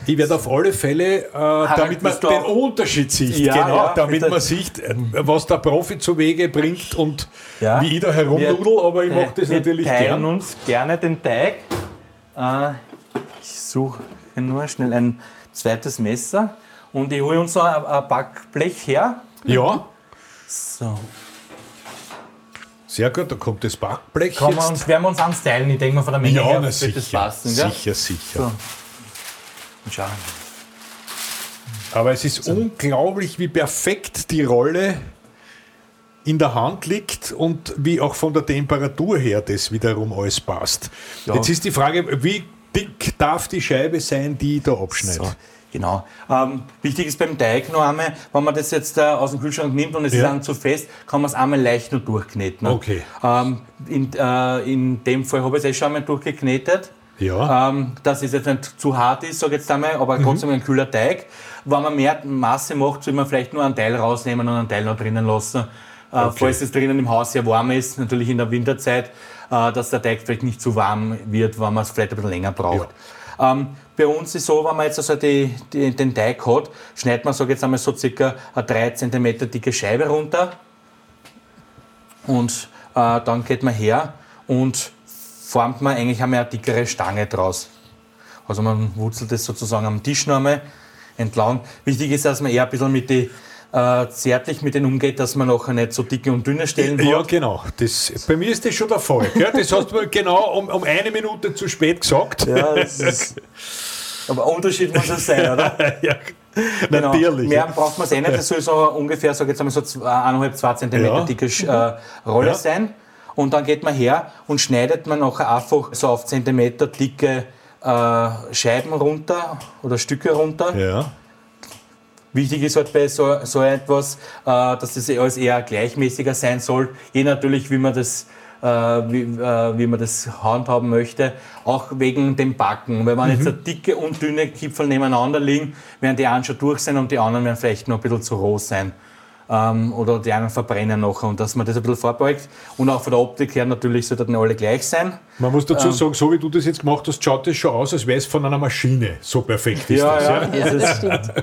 Ich werde auf alle Fälle, äh, damit man den Unterschied sieht, Ja, genau, ja, damit man sieht, was der Profi zu Wege bringt und Ja. wie ich da herumnudel, aber ich mache das wir natürlich teilen gern. uns gerne den Teig. Äh, ich suche nur schnell ein zweites Messer und ich hole uns so ein, ein Backblech her. Ja, So. sehr gut, da kommt das Backblech Kann jetzt. uns, werden wir uns anstylen, ich denke mal von der Menge Ja, her na, wird sicher, das passen. Gell? sicher, sicher. So. Und schauen. Aber es ist unglaublich, wie perfekt die Rolle in der Hand liegt und wie auch von der Temperatur her das wiederum alles passt. Ja. Jetzt ist die Frage, wie dick darf die Scheibe sein, die ich da abschneide? So, genau. Ähm, wichtig ist beim Teig noch einmal, wenn man das jetzt äh, aus dem Kühlschrank nimmt und es Ja. ist dann zu fest, kann man es einmal leicht nur durchkneten. Okay. Ähm, in, äh, in dem Fall habe ich es eh schon einmal durchgeknetet. Ja. Ähm, dass es jetzt nicht zu hart ist, sage ich jetzt einmal, Mhm. aber trotzdem ein kühler Teig. Wenn man mehr Masse macht, soll man vielleicht nur einen Teil rausnehmen und einen Teil noch drinnen lassen. äh, falls es drinnen im Haus sehr warm ist, natürlich in der Winterzeit, äh, dass der Teig vielleicht nicht zu warm wird, wenn man es vielleicht ein bisschen länger braucht. Ähm, bei uns ist so, wenn man jetzt also die, die, den Teig hat, schneidet man, sage jetzt einmal so circa eine 3 cm dicke Scheibe runter und äh, dann geht man her und formt man eigentlich einmal eine dickere Stange draus. Also man wurzelt das sozusagen am Tisch noch einmal entlang. Wichtig ist, dass man eher ein bisschen mit die, äh, zärtlich mit denen umgeht, dass man nachher nicht so dicke und dünne Stellen Ja, hat. genau. Das, bei mir ist das schon der Fall. Gell? Das hast du genau um, um eine Minute zu spät gesagt. Ja, das ist, aber Unterschied muss es sein, oder? ja, Genau. natürlich. Mehr braucht man es eh nicht. Das soll so ungefähr, sag jetzt einmal so zwei- eineinhalb, zwei Zentimeter Ja. dicke äh, Rolle Ja. sein. Und dann geht man her und schneidet man nachher einfach so auf Zentimeter dicke äh, Scheiben runter oder Stücke runter. Ja. Wichtig ist halt bei so, so etwas, äh, dass das alles eher gleichmäßiger sein soll. Je natürlich, wie man das, äh, wie, äh, wie man das handhaben möchte. Auch wegen dem Backen. Weil wenn jetzt eine dicke und dünne Kipferl nebeneinander liegen, werden die einen schon durch sein und die anderen werden vielleicht noch ein bisschen zu roh sein. Ähm, oder die einen verbrennen nachher und dass man das ein bisschen vorbeugt. Und auch von der Optik her natürlich sollten alle gleich sein. Man muss Ähm. dazu sagen, so wie du das jetzt gemacht hast, schaut das schon aus, als wäre es von einer Maschine. So perfekt ist Ja, das. ja. Ja, das stimmt.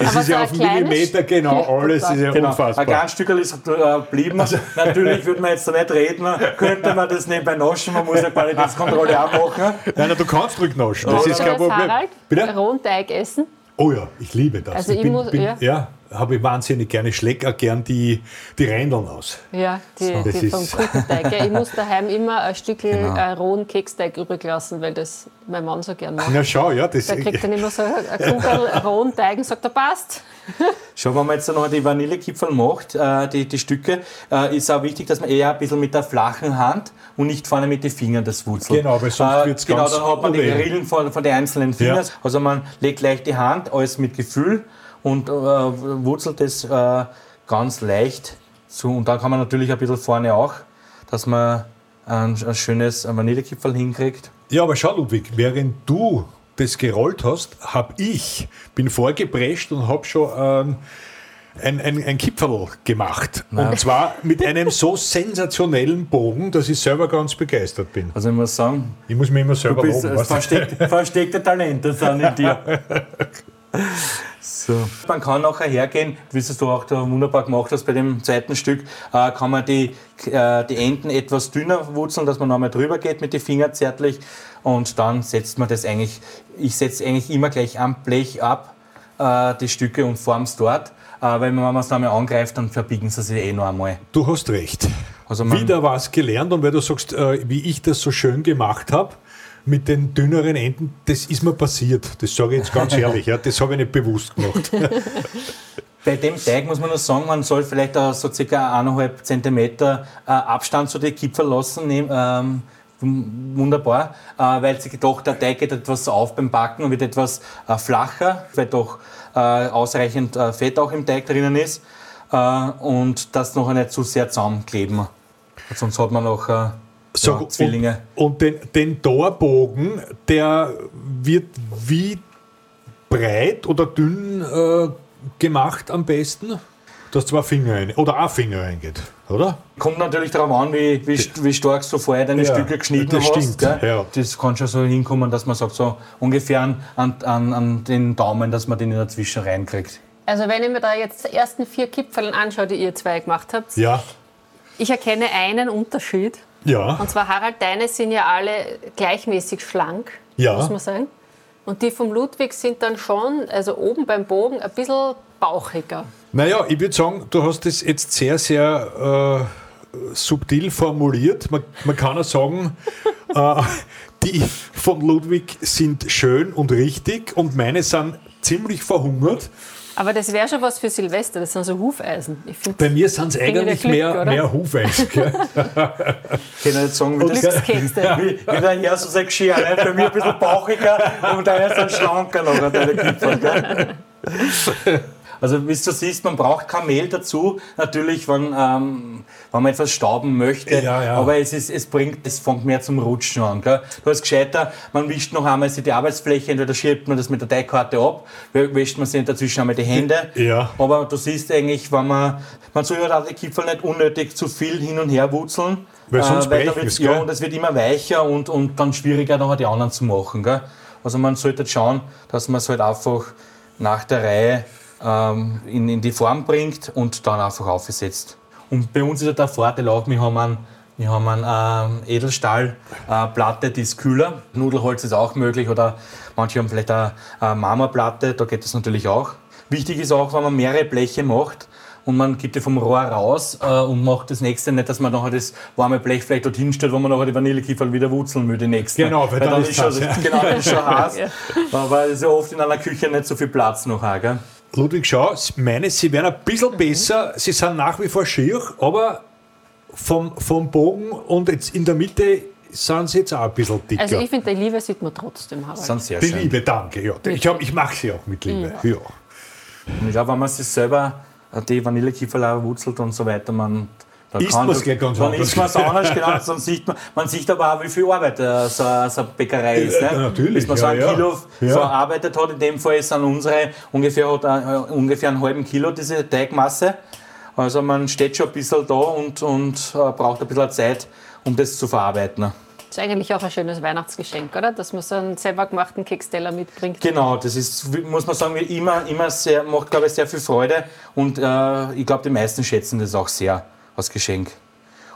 Das ist ja auf ein kleines- Millimeter genau alles, das ist ja Genau. unfassbar. Ein kleines Stückchen ist äh, geblieben. Natürlich würde man jetzt da nicht reden, könnte man das nebenbei naschen, man muss ja Qualitätskontrolle auch machen. Nein, nein, du kannst rücknaschen. Das Oder ist kein Problem. Harald, Bitte? rohen Teig essen. Oh ja, ich liebe das. Also ich bin, muss- bin, ja. ja, habe ich wahnsinnig gerne. Ich schläge auch gern die, die Rändeln aus. Ja, die, Das die vom Kuchenteig. Ja, ich muss daheim immer ein Stück Genau. äh, rohen Keksteig übrig lassen, weil das mein Mann so gern macht. Na schau, ja, das Der kriegt dann immer so ein Kugel rohen Teig und sagt, er passt. Schon, wenn man jetzt noch die Vanillekipferl macht, äh, die, die Stücke, äh, ist auch wichtig, dass man eher ein bisschen mit der flachen Hand und nicht vorne mit den Fingern das wurzelt. Genau, weil sonst wird's Genau, ganz dann hat man die. Rillen von, von den einzelnen Fingern. Ja. Also man legt gleich die Hand, alles mit Gefühl und äh, wurzelt es äh, ganz leicht zu. Und dann kann man natürlich ein bisschen vorne auch, dass man ein, ein schönes Vanillekipferl hinkriegt. Ja, aber schau, Ludwig, während du das gerollt hast, habe ich, bin vorgeprescht und habe schon ähm, ein, ein, ein Kipferl gemacht. Und zwar mit einem so sensationellen Bogen, dass ich selber ganz begeistert bin. Also ich muss sagen, Ich muss mir immer Du selber bist loben. du? versteckte, versteckte Talente sind in dir. So. Man kann nachher hergehen, wie es du auch da wunderbar gemacht hast bei dem zweiten Stück, äh, kann man die, äh, die Enden etwas dünner wurzeln, dass man nochmal drüber geht mit den Fingern zärtlich und dann setzt man das eigentlich, ich setze eigentlich immer gleich am Blech ab, äh, die Stücke und form es dort, äh, weil wenn man es nochmal angreift, dann verbiegen sie sich eh noch einmal. Du hast recht. Also Wieder was gelernt und weil du sagst, äh, wie ich das so schön gemacht habe, mit den dünneren Enden, das ist mir passiert. Das sage ich jetzt ganz ehrlich, ja, das habe ich nicht bewusst gemacht. Bei dem Teig muss man nur sagen, man soll vielleicht auch so circa 1,5 cm äh, Abstand zu den Kipferl lassen. nehm- Ähm, wunderbar, äh, weil sich doch der Teig geht etwas auf beim Backen und wird etwas äh, flacher, weil doch äh, ausreichend Fett auch im Teig drinnen ist und das noch nicht zu sehr zusammenkleben. Sonst hat man noch Sag, ja, Zwillinge. Und, und den, den Torbogen, der wird wie breit oder dünn äh, gemacht am besten? Dass zwei Finger rein, oder ein Finger reingeht, oder? Kommt natürlich darauf an, wie, wie, wie stark du vorher deine Ja, Stücke geschnitten das hast. stimmt, ja. Das kann schon so hinkommen, dass man sagt, so ungefähr an, an, an den Daumen, dass man den dazwischen reinkriegt. Also wenn ich mir da jetzt die ersten vier Kipferl anschaue, die ihr zwei gemacht habt, Ja. ich erkenne einen Unterschied. Ja. Und zwar, Harald, deine sind ja alle gleichmäßig schlank, Ja. muss man sagen. Und die vom Ludwig sind dann schon, also oben beim Bogen, ein bisschen bauchiger. Naja, ich würde sagen, du hast das jetzt sehr, sehr äh, subtil formuliert. Man, man kann auch sagen, äh, die von Ludwig sind schön und richtig und meine sind ziemlich verhungert. Aber das wäre schon was für Silvester, das sind so Hufeisen. Bei mir sind es eigentlich Glück, mehr, oder? mehr Hufeisen. Ich kann nicht sagen, wie das Glückskekse. wie, wie der Herr so sagt, ne? bei mir ein bisschen bauchiger und der ist dann schlanker noch an deine Kipferl. Also wie du siehst, man braucht kein Mehl dazu. Natürlich, wenn, ähm, wenn man etwas stauben möchte. Ja, ja. Aber es, ist, es bringt, es fängt mehr zum Rutschen an. Gell? Du hast gescheiter, man wischt noch einmal die Arbeitsfläche, entweder schiebt man das mit der Teigkarte ab, wäscht man sich dazwischen einmal die Hände. Ja. Aber du siehst eigentlich, wenn man, man soll ja die Kipferl nicht unnötig zu viel hin und her wurzeln. Weil sonst da brechen wird's- es, Ja, und es wird immer weicher und, und dann schwieriger, nachher die anderen zu machen. Gell? Also man sollte schauen, dass man es halt einfach nach der Reihe ähm, in, in die Form bringt und dann einfach aufsetzt. Und bei uns ist der Vorteil auch, wir haben einen, wir haben einen ähm, Edelstahlplatte, äh, die ist kühler. Nudelholz ist auch möglich oder manche haben vielleicht eine, eine Marmorplatte, da geht das natürlich auch. Wichtig ist auch, wenn man mehrere Bleche macht, und man gibt die vom Rohr raus äh, und macht das nächste nicht, dass man nachher das warme Blech vielleicht dorthin stellt, wo man nachher die Vanillekieferl wieder wurzeln will, die nächste. Genau, weil dann ist schon, das, ja. Genau, dann ist schon heiß. Aber es ist ja oft in einer Küche nicht so viel Platz noch gell? Ludwig, schau, meine, sie werden ein bisschen besser, sie sind nach wie vor schier, aber vom, vom Bogen und jetzt in der Mitte sind sie jetzt auch ein bisschen dicker. Also ich finde, die Liebe sieht man trotzdem, Harald. Sind sehr die schön. Liebe, danke. Ja. Ich, hab- ich mache sie auch mit Liebe. Ja. Und ich glaube, wenn man sich selber die Vanillekieferl auch wurzelt und so weiter, man da Isst man's gleich ganz dann anders. isst man es anders, genau. Dann sieht man, man sieht aber auch, wie viel Arbeit äh, so, so eine Bäckerei ist. Ja, Ne? natürlich, Bis man so ja, ein ja. Kilo Ja. verarbeitet hat, in dem Fall sind unsere ungefähr, hat, äh, ungefähr einen halben Kilo diese Teigmasse. Also man steht schon ein bisschen da und, und äh, braucht ein bisschen Zeit, um das zu verarbeiten. Das ist eigentlich auch ein schönes Weihnachtsgeschenk, oder? Dass man so einen selber gemachten Keksteller mitbringt. Genau, das ist, muss man sagen, immer, immer sehr, macht, glaube ich, sehr viel Freude und äh, ich glaube, die meisten schätzen das auch sehr als Geschenk.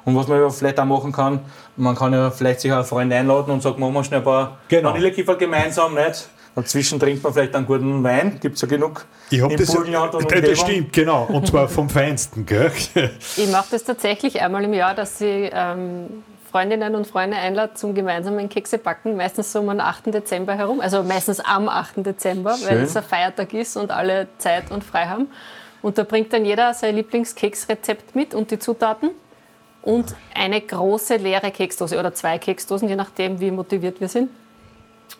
Und was man ja vielleicht auch machen kann, man kann ja vielleicht sich auch einen Freund einladen und sagt, machen wir schnell ein paar Genau. Vanillekiefer gemeinsam, nicht? Dazwischen trinkt man vielleicht einen guten Wein, gibt es ja genug Ich habe das, das Umgebung. stimmt, genau. Und zwar vom Feinsten. Gell? Ich mache das tatsächlich einmal im Jahr, dass ich ähm, Freundinnen und Freunde einlade zum gemeinsamen Kekse backen, meistens so um den 8. Dezember herum, also meistens am 8. Dezember, weil Schön. es ein Feiertag ist und alle Zeit und frei haben. Und da bringt dann jeder sein Lieblingskeksrezept mit und die Zutaten und eine große leere Keksdose oder zwei Keksdosen, je nachdem, wie motiviert wir sind.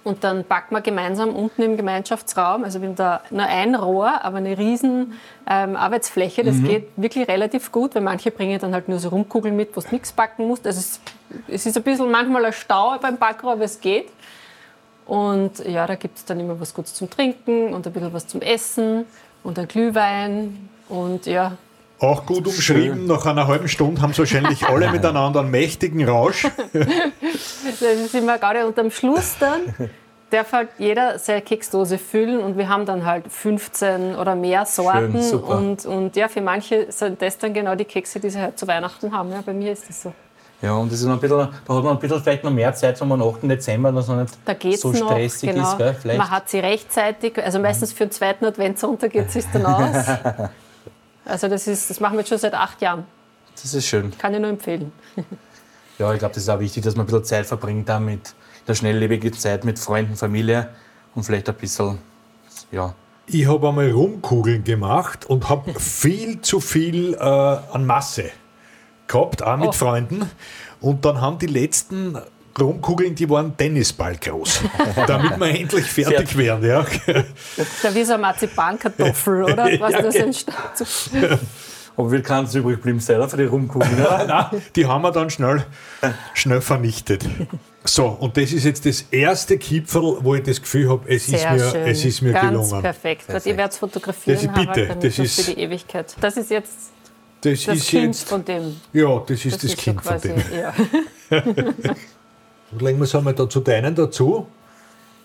Und dann backen wir gemeinsam unten im Gemeinschaftsraum. Also wir haben da nur ein Rohr, aber eine riesen ähm, Arbeitsfläche. Das geht wirklich relativ gut, weil manche bringen dann halt nur so Rumkugeln mit, wo du nichts backen musst. Also es, es ist ein bisschen manchmal ein Stau beim Backrohr, aber es geht. Und ja, da gibt es dann immer was Gutes zum Trinken und ein bisschen was zum Essen und ein Glühwein. Und ja, Auch gut umschrieben, nach einer halben Stunde haben sie wahrscheinlich alle miteinander einen mächtigen Rausch. Das ist immer gerade und am Schluss dann darf halt jeder seine Keksdose füllen und wir haben dann halt 15 oder mehr Sorten Schön, und, und ja, für manche sind das dann genau die Kekse, die sie halt zu Weihnachten haben. Ja, bei mir ist das so. Ja, und das ist noch ein bisschen, da hat man ein bisschen vielleicht noch mehr Zeit, wenn man am 8. Dezember das noch nicht Da geht's so noch, stressig genau. ist. Gell? Vielleicht. Man hat sie rechtzeitig, also meistens für den zweiten Adventssonntag geht es dann aus. Also das, ist, das machen wir jetzt schon seit acht Jahren. Das ist schön. Kann ich nur empfehlen. Ja, ich glaube, das ist auch wichtig, dass man ein bisschen Zeit verbringt damit, in der schnelllebigen Zeit mit Freunden, Familie und vielleicht ein bisschen, ja, Ich habe einmal Rumkugeln gemacht und habe viel zu viel äh, an Masse gehabt, auch mit Oh. Freunden. Und dann haben die letzten Rumkugeln, die waren Tennisball groß, damit wir endlich fertig werden. Ja. Da wie so eine Marzipankartoffel, oder? Was Ja, das genau. entsteht. aber wir können es übrig geblieben sein? Für die Rumkugeln. oder? Nein, die haben wir dann schnell, schnell vernichtet. So, und das ist jetzt das erste Kipferl, wo ich das Gefühl habe, es, ist mir, schön. es ist mir Ganz gelungen. perfekt. Gut, ich werde es fotografieren, Das ist- bitte, Harald, das ist- für die Ewigkeit. Das ist jetzt Das, das ist Kind jetzt, von dem. ja, das ist das, ist so Kind von quasi, dem. Ja. Legen wir es einmal da zu deinen dazu.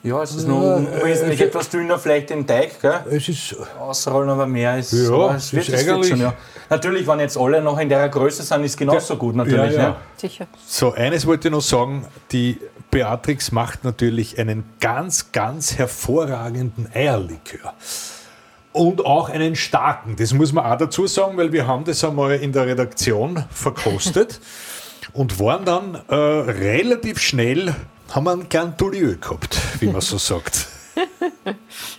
Ja, es ist noch wesentlich etwas dünner, vielleicht den Teig, gell? Es ist, Ausrollen, aber mehr ist. Ja, aber es wird, ist es wird schon, ja. Natürlich, wenn jetzt alle noch in der Größe sind, ist genauso gut, natürlich. ja, ja. Ne? Sicher. So, eines wollte ich noch sagen, die Beatrix macht natürlich einen ganz, ganz hervorragenden Eierlikör. Und auch einen starken, das muss man auch dazu sagen, weil wir haben das einmal in der Redaktion verkostet und waren dann äh, relativ schnell, haben wir einen kleinen Toulieu gehabt, wie man so sagt.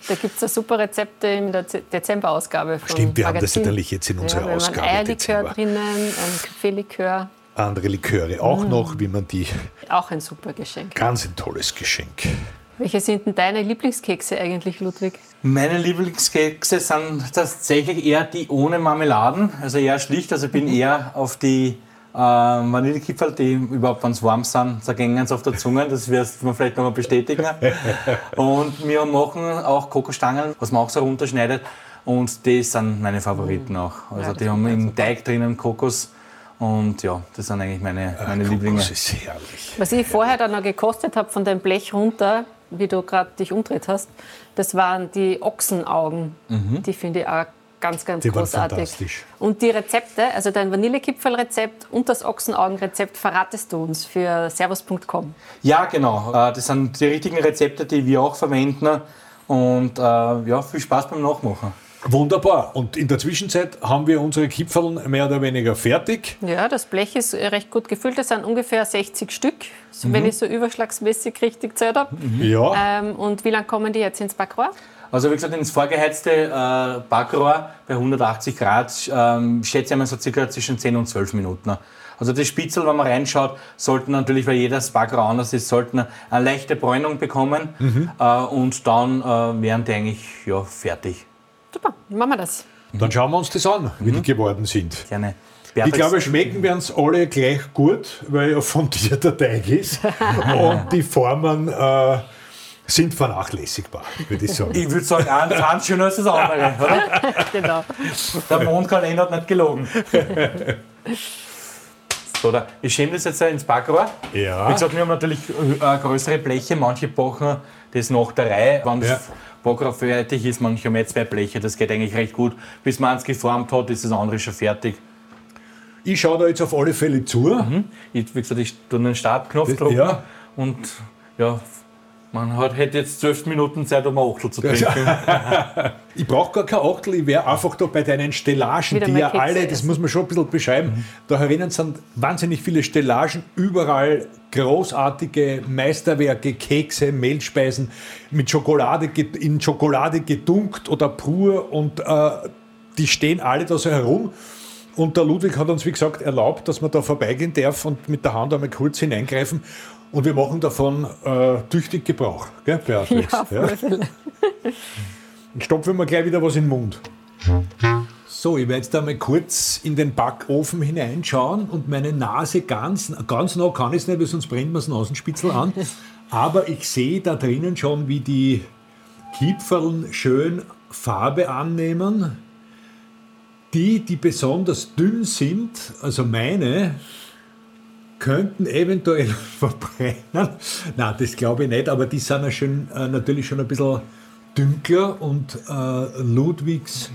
Da gibt es super Rezepte in der Dezemberausgabe Stimmt, wir haben das Magazin. natürlich jetzt in unserer ja, Ausgabe Ein Eierlikör Dezember. drinnen, ein Kaffeelikör. Andere Liköre auch noch, wie man die, Auch ein super Geschenk. ganz ein tolles Geschenk. Welche sind denn deine Lieblingskekse eigentlich, Ludwig? Meine Lieblingskekse sind tatsächlich eher die ohne Marmeladen, also eher schlicht. Also ich bin eher auf die äh, Vanillekipferl, die überhaupt, wenn sie warm sind, zergängen sie auf der Zunge. Das wirst du mir vielleicht nochmal bestätigen. Und wir machen auch Kokosstangen, was man auch so runterschneidet. Und die sind meine Favoriten auch. Also Ja, die haben im Teig drinnen Kokos. Und ja, das sind eigentlich meine, meine Lieblinge. Das ist herrlich. Was ich vorher dann noch gekostet habe von deinem Blech runter, wie du gerade dich umdreht hast, das waren die Ochsenaugen. Die finde ich auch ganz, ganz Die waren großartig. fantastisch. Und die Rezepte, also dein Vanillekipferlrezept und das Ochsenaugenrezept verratest du uns für servus.com. Ja, genau. Äh, Das sind die richtigen Rezepte, die wir auch verwenden. Und äh, ja, viel Spaß beim Nachmachen. Wunderbar. Und in der Zwischenzeit haben wir unsere Kipferl mehr oder weniger fertig. Ja, das Blech ist recht gut gefüllt. Das sind ungefähr 60 Stück, so wenn ich so überschlagsmäßig richtig gezählt habe. Ja. Ähm, und wie lange kommen die jetzt ins Backrohr? Also wie gesagt, ins vorgeheizte äh, Backrohr bei 180 Grad ähm, schätze ich mal so circa zwischen 10 und 12 Minuten. Also das Spitzel, wenn man reinschaut, sollten natürlich, weil jedes Backrohr anders ist, sollten eine leichte Bräunung bekommen äh, und dann äh, wären die eigentlich ja, fertig. Super, machen wir das. Und dann schauen wir uns das an, wie die geworden sind. Gerne. Ich glaube, schmecken werden es alle gleich gut, weil ja von dir der Teig ist. Und die Formen äh, sind vernachlässigbar, würde ich sagen. ich würde sagen, eins, eins schöner als das andere, oder? Genau. Der Mondkalender hat nicht gelogen. So, da, ich schäme das jetzt ins Backrohr. Ja. Wie gesagt, wir haben natürlich äh, größere Bleche. Manche backen das nach der Reihe. Wenn das Ja. Backrohr fertig ist, manche haben jetzt zwei Bleche. Das geht eigentlich recht gut. Bis man eins geformt hat, ist das andere schon fertig. Ich schaue da jetzt auf alle Fälle zu. Ich, wie gesagt, ich tue den Startknopf drücken ja. und ja, man hat, hätte jetzt zwölf Minuten Zeit, um ein Achtel zu trinken. Ich brauche gar kein Achtel, ich wäre einfach da bei deinen Stellagen, Wieder die ja Kekse alle, das essen. muss man schon ein bisschen beschreiben, da herinnen sind wahnsinnig viele Stellagen, überall großartige Meisterwerke, Kekse, Mehlspeisen mit Schokolade, in Schokolade gedunkt oder pur und äh, die stehen alle da so herum. Und der Ludwig hat uns, wie gesagt, erlaubt, dass man da vorbeigehen darf und mit der Hand einmal kurz hineingreifen. Und wir machen davon äh, tüchtig Gebrauch, gell, Beatrix? Ja, Fälle. Ich stopfe mir gleich wieder was in den Mund. So, ich werde jetzt einmal kurz in den Backofen hineinschauen und meine Nase ganz, ganz nah kann ich es nicht, weil sonst brennt mir das Nasenspitzel an. Aber ich sehe da drinnen schon, wie die Kipferln schön Farbe annehmen. Die, die besonders dünn sind, also meine, könnten eventuell verbrennen. Nein, das glaube ich nicht, aber die sind ja schon, äh, natürlich schon ein bisschen dünkler und äh, Ludwigs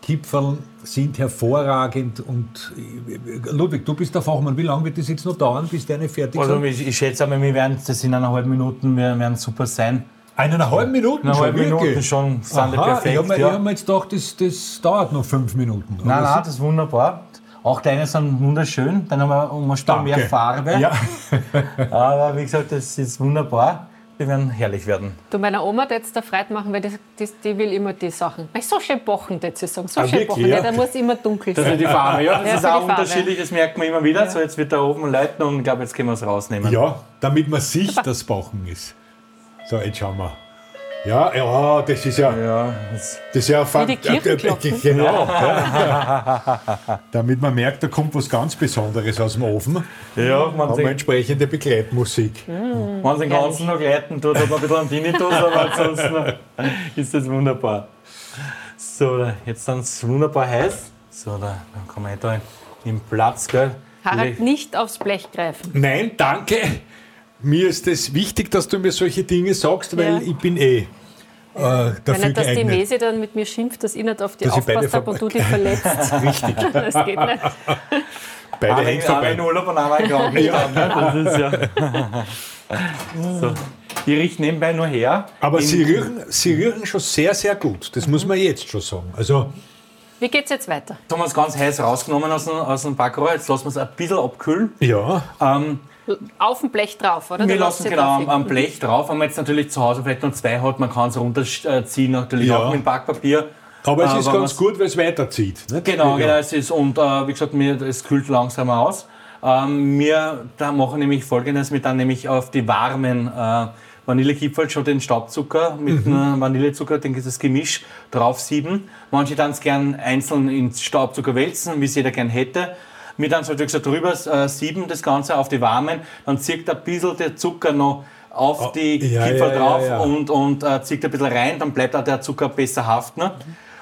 Kipferl sind hervorragend. Und äh, Ludwig, du bist der Fachmann. Wie lange wird das jetzt noch dauern, bis deine fertig Also sind? ich, ich schätze einmal, wir werden das in einer halben Minute wir werden super sein. Eineinhalb Minuten Eine schon, halbe Minute wirklich? schon sind Aha, perfekt. Ich habe mir, ja. hab mir jetzt gedacht, das, das dauert noch fünf Minuten. Nein, Aber nein, das ist wunderbar. Auch deine sind wunderschön. Dann haben wir um Spur Danke. mehr Farbe. Ja. Aber wie gesagt, das ist wunderbar. Wir werden herrlich werden. Du, meiner Oma hat jetzt da Freude machen, weil das, das, die will immer die Sachen. Weil so schön bochen, das sie sagen. So Ah, schön bochen. ja? Ja, da muss immer dunkel Das sein. ist die Farbe, ja. Das Ja, ist die auch unterschiedlich, das merkt man immer wieder. So, jetzt wird der Ofen läuten und ich glaube, jetzt können wir es rausnehmen. ja, damit man sieht, dass Bauchen ist. So, jetzt schauen wir. Ja, ja, das ist ja, Ja, das das ist ja Wie die Kirchenglocken. Genau. Ja. Damit man merkt, da kommt was ganz Besonderes aus dem Ofen. ja man Haben wir den, entsprechende Begleitmusik. man den ganzen noch gleiten tut, hat man ein bisschen einen Tinnitus, aber ansonsten ist das wunderbar. So, jetzt sind es wunderbar heiß. So, da, dann kann man da im Platz, gell. Harald, nicht aufs Blech greifen. Nein, danke. Mir ist es wichtig, dass du mir solche Dinge sagst, weil Ja. ich bin eh äh, Wenn dafür nicht, dass die geeignet. Mese dann mit mir schimpft, dass ich nicht auf die Dass ich aufpasst habe und du dich verletzt. Richtig. Das geht nicht. Beide hängt einmal vorbei. in Urlaub und einmal in Krankenstand. ne? Das ist ja. so. Die riecht nebenbei nur her. Aber sie riechen, sie riechen schon sehr, sehr gut. Das muss man jetzt schon sagen. Also, Wie geht's jetzt weiter? Jetzt haben wir es ganz heiß rausgenommen aus dem, aus dem Backrohr. Jetzt lassen wir es ein bisschen abkühlen. ja, Ähm, Auf dem Blech drauf, oder? wir lassen genau am, Blech drauf. Wenn man jetzt natürlich zu Hause vielleicht noch zwei hat, man kann es runterziehen, natürlich Ja. auch mit Backpapier. aber es Äh, ist wenn ganz gut, weil es weiterzieht. Nicht? Genau, ja. genau. Es ist, und äh, wie gesagt, mir, es kühlt langsam aus. Ähm, wir da machen nämlich folgendes: Wir dann nämlich auf die warmen äh, Vanillekipferl schon den Staubzucker mit einem Vanillezucker, den das Gemisch drauf sieben. Manche dann es gern einzeln ins Staubzucker wälzen, wie es jeder gern hätte. Wir dann so gesagt drüber äh, sieben das Ganze auf die Warmen, dann zieht ein bisschen der Zucker noch auf die ja, Kipferl ja, drauf ja. und, und äh, zieht ein bisschen rein, dann bleibt auch der Zucker besser haften.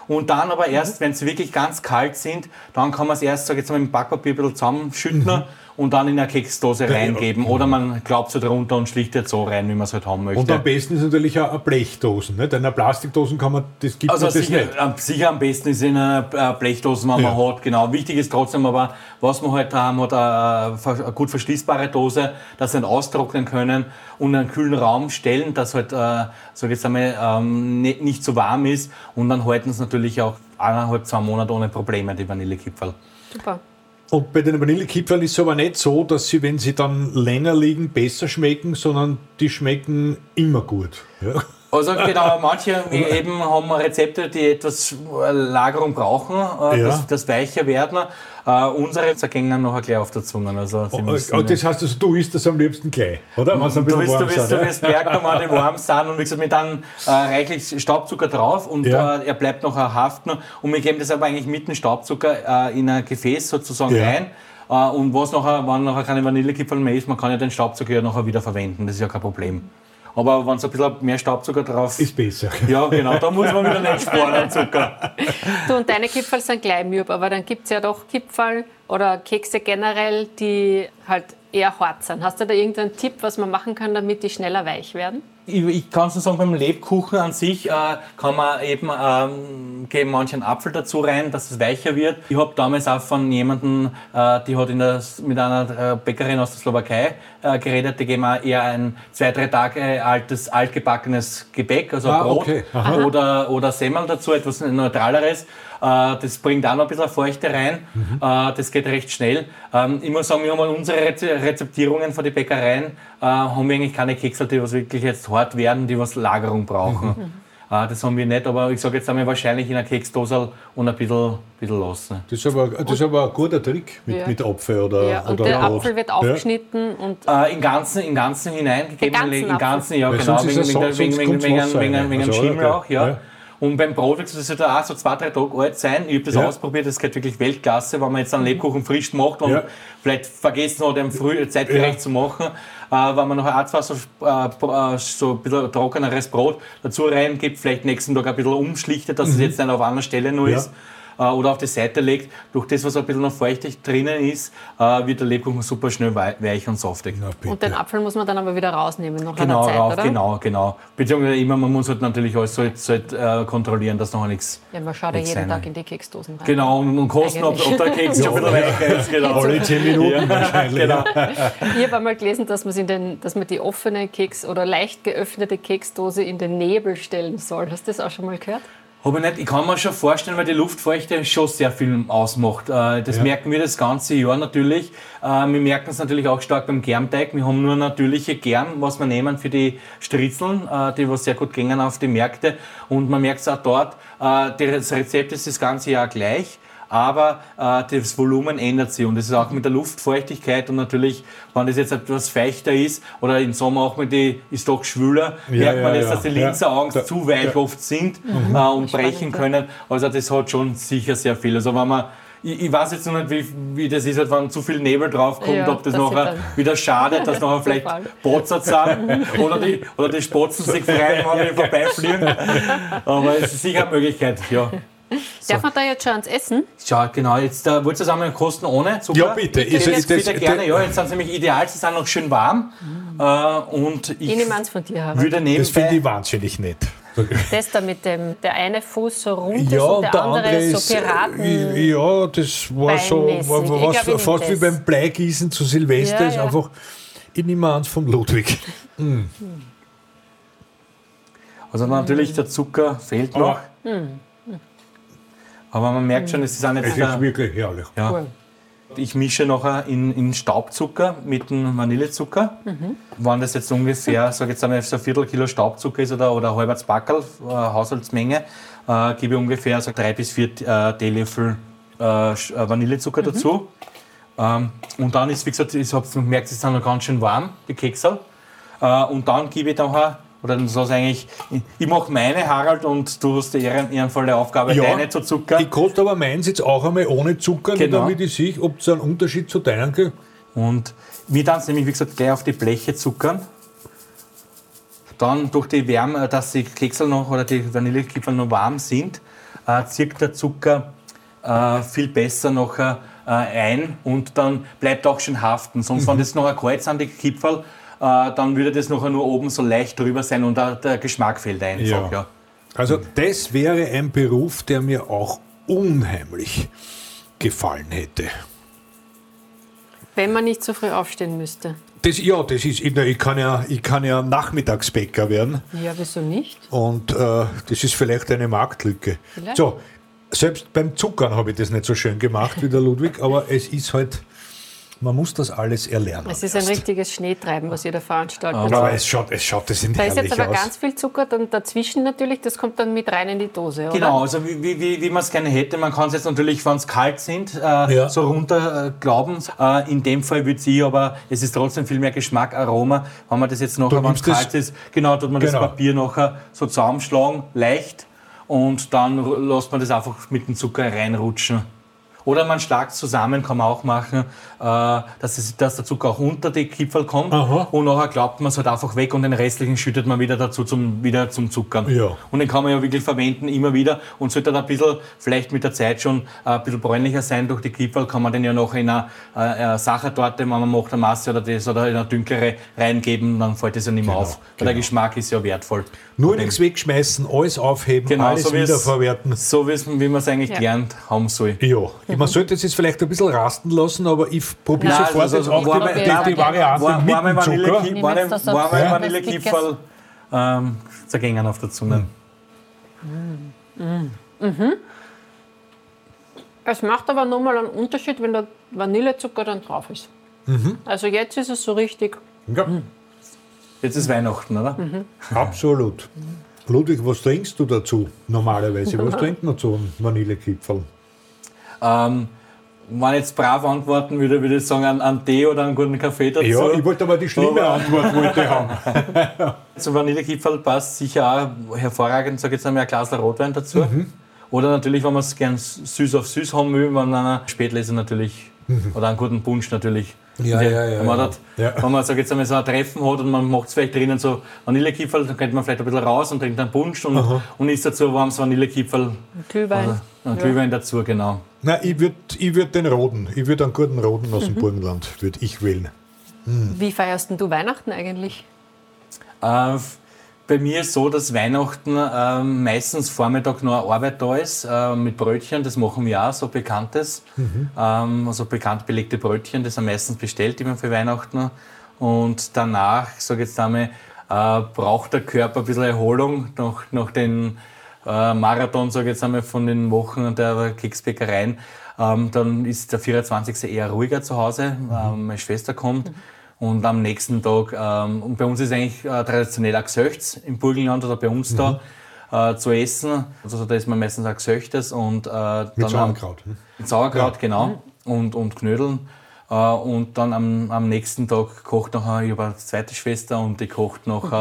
Und dann aber erst, wenn sie wirklich ganz kalt sind, dann kann man es erst, sag ich jetzt mal, mit dem Backpapier ein bisschen zusammenschütten und dann in eine Keksdose reingeben. Oder man glaubt so drunter und schlicht jetzt so rein, wie man es halt haben möchte. Und am besten ist natürlich auch eine Blechdosen. Nicht? In einer Plastikdosen kann man, das gibt Also man das sicher, nicht. am- sicher am besten ist in einer äh, Blechdose, wenn Ja. man hat. Genau. Wichtig ist trotzdem aber, was wir halt haben, hat eine, ver- eine gut verschließbare Dose, dass sie nicht austrocknen können und in einen kühlen Raum stellen, dass halt, äh, ich jetzt einmal, ähm, nicht, nicht zu warm ist. Und dann halten es natürlich auch eineinhalb, zwei Monate ohne Probleme, die Vanillekipferl. Super. Und bei den Vanillekipferl ist es aber nicht so, dass sie, wenn sie dann länger liegen, besser schmecken, sondern die schmecken immer gut. Ja. Also genau, manche eben haben Rezepte, die etwas äh, Lagerung brauchen, äh, Ja. dass das weicher werden. Äh, unsere zergängen nachher gleich auf der Zunge. Also sie müssen, Und das heißt, also, du isst das am liebsten gleich, oder? Wenn's ein Du wirst, du sind, du wirst merken, wenn die warm sind und wie gesagt, mit dann äh, reichlich Staubzucker drauf und Ja. äh, er bleibt noch haften und wir geben das aber eigentlich mit dem Staubzucker äh, in ein Gefäß sozusagen Ja. rein und was nachher, wenn nachher keine Vanillekipferl mehr ist, man kann ja den Staubzucker ja nachher wieder verwenden, das ist ja kein Problem. Aber wenn es ein bisschen mehr Staubzucker drauf Ist besser. ja, genau, da muss man wieder nicht sparen an Zucker. Du und deine Kipferl sind gleich müb, aber dann gibt es ja doch Kipferl oder Kekse generell, die halt eher hart sind. Hast du da irgendeinen Tipp, was man machen kann, damit die schneller weich werden? Ich, kann nur sagen, beim Lebkuchen an sich äh, kann man eben ähm, geben manchen Apfel dazu rein, dass es weicher wird. Ich habe damals auch von jemandem, äh, die hat in der, mit einer äh, Bäckerin aus der Slowakei äh, geredet, die geben auch eher ein zwei, drei Tage altes, altgebackenes Gebäck, also Ah, Brot okay. Oder, oder Semmel dazu, etwas Neutraleres. Äh, das bringt auch noch ein bisschen Feuchte rein. Mhm. Äh, das geht recht schnell. Ähm, ich muss sagen, wir haben unsere Reze- Rezeptierungen von den Bäckereien, äh, haben wir eigentlich keine Kekse, die was wirklich jetzt werden, die was Lagerung brauchen. Mhm. Äh, das haben wir nicht, aber ich sage jetzt einmal wahrscheinlich in einer Keksdose und ein bisschen, bisschen lassen. Das ist, aber, das ist aber ein guter Trick mit, Ja. mit Apfel oder, Ja, und oder der. Apfel wird Ja. aufgeschnitten und Äh, Im Ganzen, im Ganzen hineingegeben. ganzen Im Apfel? Ganzen, ja, Weil genau. Wegen, wegen, Also, Schimmel ja, auch, ja. ja. Und beim Brot, das wird auch so zwei, drei Tage alt sein. Ich habe das Ja. ausprobiert, das geht wirklich Weltklasse, wenn man jetzt einen Lebkuchen frisch macht und Ja. vielleicht vergessen hat, den früh zeitgerecht Ja. zu machen. Äh, wenn man noch zwei so, äh, äh, so ein bisschen trockeneres Brot dazu reingibt, vielleicht nächsten Tag ein bisschen umschlichtet, dass es jetzt nicht auf einer Stelle nur Mhm. Ja. ist oder auf die Seite legt. Durch das, was ein bisschen noch feuchtig drinnen ist, äh, wird der Lebkuchen super schnell wei- weich und saftig. Na. Und den Apfel muss man dann aber wieder rausnehmen nach Genau, einer Zeit, rauf, oder? genau, genau. Beziehungsweise immer, man muss halt natürlich alles so, so äh, kontrollieren, dass noch nichts. Ja, man schaut ja jeden sein. Tag in die Keksdosen rein. Genau, und, und kosten, ob, ob der Keks schon bisschen weicher ist. Genau. Alle 10 Minuten wahrscheinlich. Genau. Ich habe einmal gelesen, dass, den, dass man die offene Keks- oder leicht geöffnete Keksdose in den Nebel stellen soll. Hast du das auch schon mal gehört? Aber nicht, ich kann mir schon vorstellen, weil die Luftfeuchte schon sehr viel ausmacht. Äh, Das Ja. merken wir das ganze Jahr natürlich. Äh, Wir merken es natürlich auch stark beim Germteig. Wir haben nur natürliche Germ, was wir nehmen für die Stritzeln, äh, die was sehr gut gehen auf die Märkte. Und man merkt es auch dort, das Rezept ist das ganze Jahr gleich. Aber äh, das Volumen ändert sich und das ist auch mit der Luftfeuchtigkeit und natürlich, wenn das jetzt etwas feuchter ist oder im Sommer auch mit die ist doch schwüler, Ja, merkt man ja, das, ja. dass die Da- zu weich oft sind äh, und brechen können. Also das hat schon sicher sehr viel. Also wenn man ich, ich weiß jetzt noch nicht, wie, wie das ist, halt, wenn zu viel Nebel draufkommt, Ja, ob das sie nachher wieder schadet, dass nachher vielleicht. Botzert sind oder die, oder die Spatzen sich freien, wenn die vorbeifliegen. Aber es ist sicher eine Möglichkeit, ja. Darf man da jetzt schon ans Essen? Schau, genau, jetzt äh, wollt ihr zusammen kosten ohne Zucker? Ja, bitte. Ich jetzt ist das- bitte gerne, ja, jetzt sind sie nämlich ideal, sie sind noch schön warm. Äh, und ich Ich nehme eins von dir, Harald. Das finde ich wahnsinnig nett. Das da mit dem, der eine Fuß so rund Ja, ist und und der, andere so ist, Piraten. äh, Ja, das war so, war, war glaub, was, fast nehm wie das. beim Bleigießen zu Silvester. Ja, ist ja. einfach, ich nehme eins von Ludwig. Also natürlich, der Zucker fehlt noch. Aber Aber man merkt schon, es ist auch nicht es der, ist wirklich herrlich. Ja. Cool. Ich mische nachher in, in Staubzucker mit dem Vanillezucker. Wenn das jetzt ungefähr, sag jetzt einmal, so ein Viertel Kilo Staubzucker ist oder, oder ein halbes Backel, äh, Haushaltsmenge, äh, gebe ich ungefähr so drei bis vier äh, Teelöffel äh, äh, Vanillezucker dazu. Ähm, und dann ist, wie gesagt, ich hab's gemerkt, sie sind noch ganz schön warm, die Keksel. Äh, und dann gebe ich nachher, oder dann sagst du eigentlich, ich, mache meine, Harald, und du hast die ehren, ehrenvolle Aufgabe, Ja. deine zu Zucker. Ich koste aber meins jetzt auch einmal ohne Zucker, Genau. damit ich sehe, ob es einen Unterschied zu deinen gibt. Und wir dann nämlich, wie gesagt, gleich auf die Bleche zuckern. Dann durch die Wärme, dass die Keksel noch oder die Vanillekipferl noch warm sind, äh, zirkt der Zucker äh, viel besser noch äh, ein und dann bleibt auch schon haften. Sonst, wenn das noch ein Kreuz an die Kipferl, äh, dann würde das noch nur oben so leicht drüber sein und auch der Geschmack fehlt einfach. Ja. Ja. Also das wäre ein Beruf, der mir auch unheimlich gefallen hätte. Wenn man nicht so früh aufstehen müsste. Das, ja, das ist, ich, ich, kann ja, ich kann ja Nachmittagsbäcker werden Ja, wieso nicht? und äh, das ist vielleicht eine Marktlücke. Vielleicht. So, selbst beim Zuckern habe ich das nicht so schön gemacht wie der Ludwig, aber es ist halt, man muss das alles erlernen. Es ist ein erst. richtiges Schneetreiben, was ihr da veranstaltet. Aber es schaut, es schaut, das sind da ist jetzt aber aus. ganz viel Zucker dann dazwischen natürlich, das kommt dann mit rein in die Dose, oder? Genau, also wie, wie, wie, man es gerne hätte. Man kann es jetzt natürlich, wenn es kalt sind, äh, Ja. so runter äh, glauben. Äh, in dem Fall würde ich aber, es ist trotzdem viel mehr Geschmack, Aroma. Wenn man das jetzt nachher, wenn es kalt ist, genau, tut man Genau. das Papier nachher so zusammenschlagen, leicht. Und dann lässt man das einfach mit dem Zucker reinrutschen. Oder man schlagt zusammen, kann man auch machen, äh, dass, es, dass der Zucker auch unter die Kipferl kommt. Aha. Und nachher klappt man es halt einfach weg und den restlichen schüttet man wieder dazu zum, wieder zum Zuckern. Ja. Und den kann man ja wirklich verwenden, immer wieder. Und sollte dann ein bisschen, vielleicht mit der Zeit schon äh, ein bisschen bräunlicher sein durch die Kipferl, kann man den ja noch in eine, äh, Sachertorte, wenn man macht, eine Masse oder das, oder in eine dunklere reingeben, dann fällt das ja nicht mehr Genau, auf. Weil der Geschmack ist ja wertvoll. Nur nichts wegschmeißen, alles aufheben, Genau, alles so wie es- wiederverwerten. So wie es- wie man es eigentlich Ja. gelernt haben soll. Ja, man sollte es jetzt vielleicht ein bisschen rasten lassen, aber ich probiere Nein, sofort also jetzt so auch warme- die, die, die Variante War- mit Warme dem Zucker. Warme- warme Zucker. Vanillekipferl ähm, zergängen auf der Zunge. Es macht aber nochmal einen Unterschied, wenn der Vanillezucker dann drauf ist. Mhm. Also jetzt ist es so richtig. Ja, Jetzt ist Weihnachten, oder? absolut. Ludwig, was trinkst du dazu normalerweise? Was trinkt man zu einem Vanillekipferl? Ähm, wenn ich jetzt brav antworten würde, würde ich sagen, einen, einen Tee oder einen guten Kaffee dazu. Ja, ich wollte aber die schlimme Aber- Antwort wollte haben. Zum Vanillekipferl passt sicher auch hervorragend, sag ich jetzt einmal, ein Glas Rotwein dazu. Mhm. Oder natürlich, wenn man es gern süß auf süß haben will, wenn man Spätleser natürlich, oder einen guten Punsch natürlich. Mhm. Ja, ja, ja, Wenn man, ja. dort, Ja. wenn man sag jetzt einmal so ein Treffen hat und man macht es vielleicht drinnen so Vanillekipferl, dann könnte man vielleicht ein bisschen raus und trinkt einen Punsch und, und isst dazu warmes Vanillekipferl, Glühwein. einen Glühwein dazu, genau. Nein, ich würde ich würd den Roden, ich würde einen guten Roden aus dem Mhm. Burgenland, würde ich wählen. Wie feierst denn du Weihnachten eigentlich? Äh, bei mir ist so, dass Weihnachten äh, meistens Vormittag noch eine Arbeit da ist äh, mit Brötchen. Das machen wir auch, so bekanntes. Ähm, also bekannt belegte Brötchen, das sind meistens bestellt immer für Weihnachten. Und danach, ich sage jetzt einmal, äh, braucht der Körper ein bisschen Erholung nach, nach den äh, Marathon, sage ich jetzt einmal, von den Wochen der Keksbäckereien. Ähm, dann ist der 24. eher ruhiger zu Hause. Ähm, meine Schwester kommt. Und am nächsten Tag, ähm, und bei uns ist eigentlich äh, traditionell ein Gesöchts im Burgenland oder bei uns da äh, zu essen. Also da ist man meistens auch Gesöchtes und äh, dann Mit am- Sauerkraut. hm? mit Sauerkraut, genau. Und, und Knödeln. Äh, und dann am, am nächsten Tag kocht noch ich habe eine zweite Schwester und die kocht noch äh,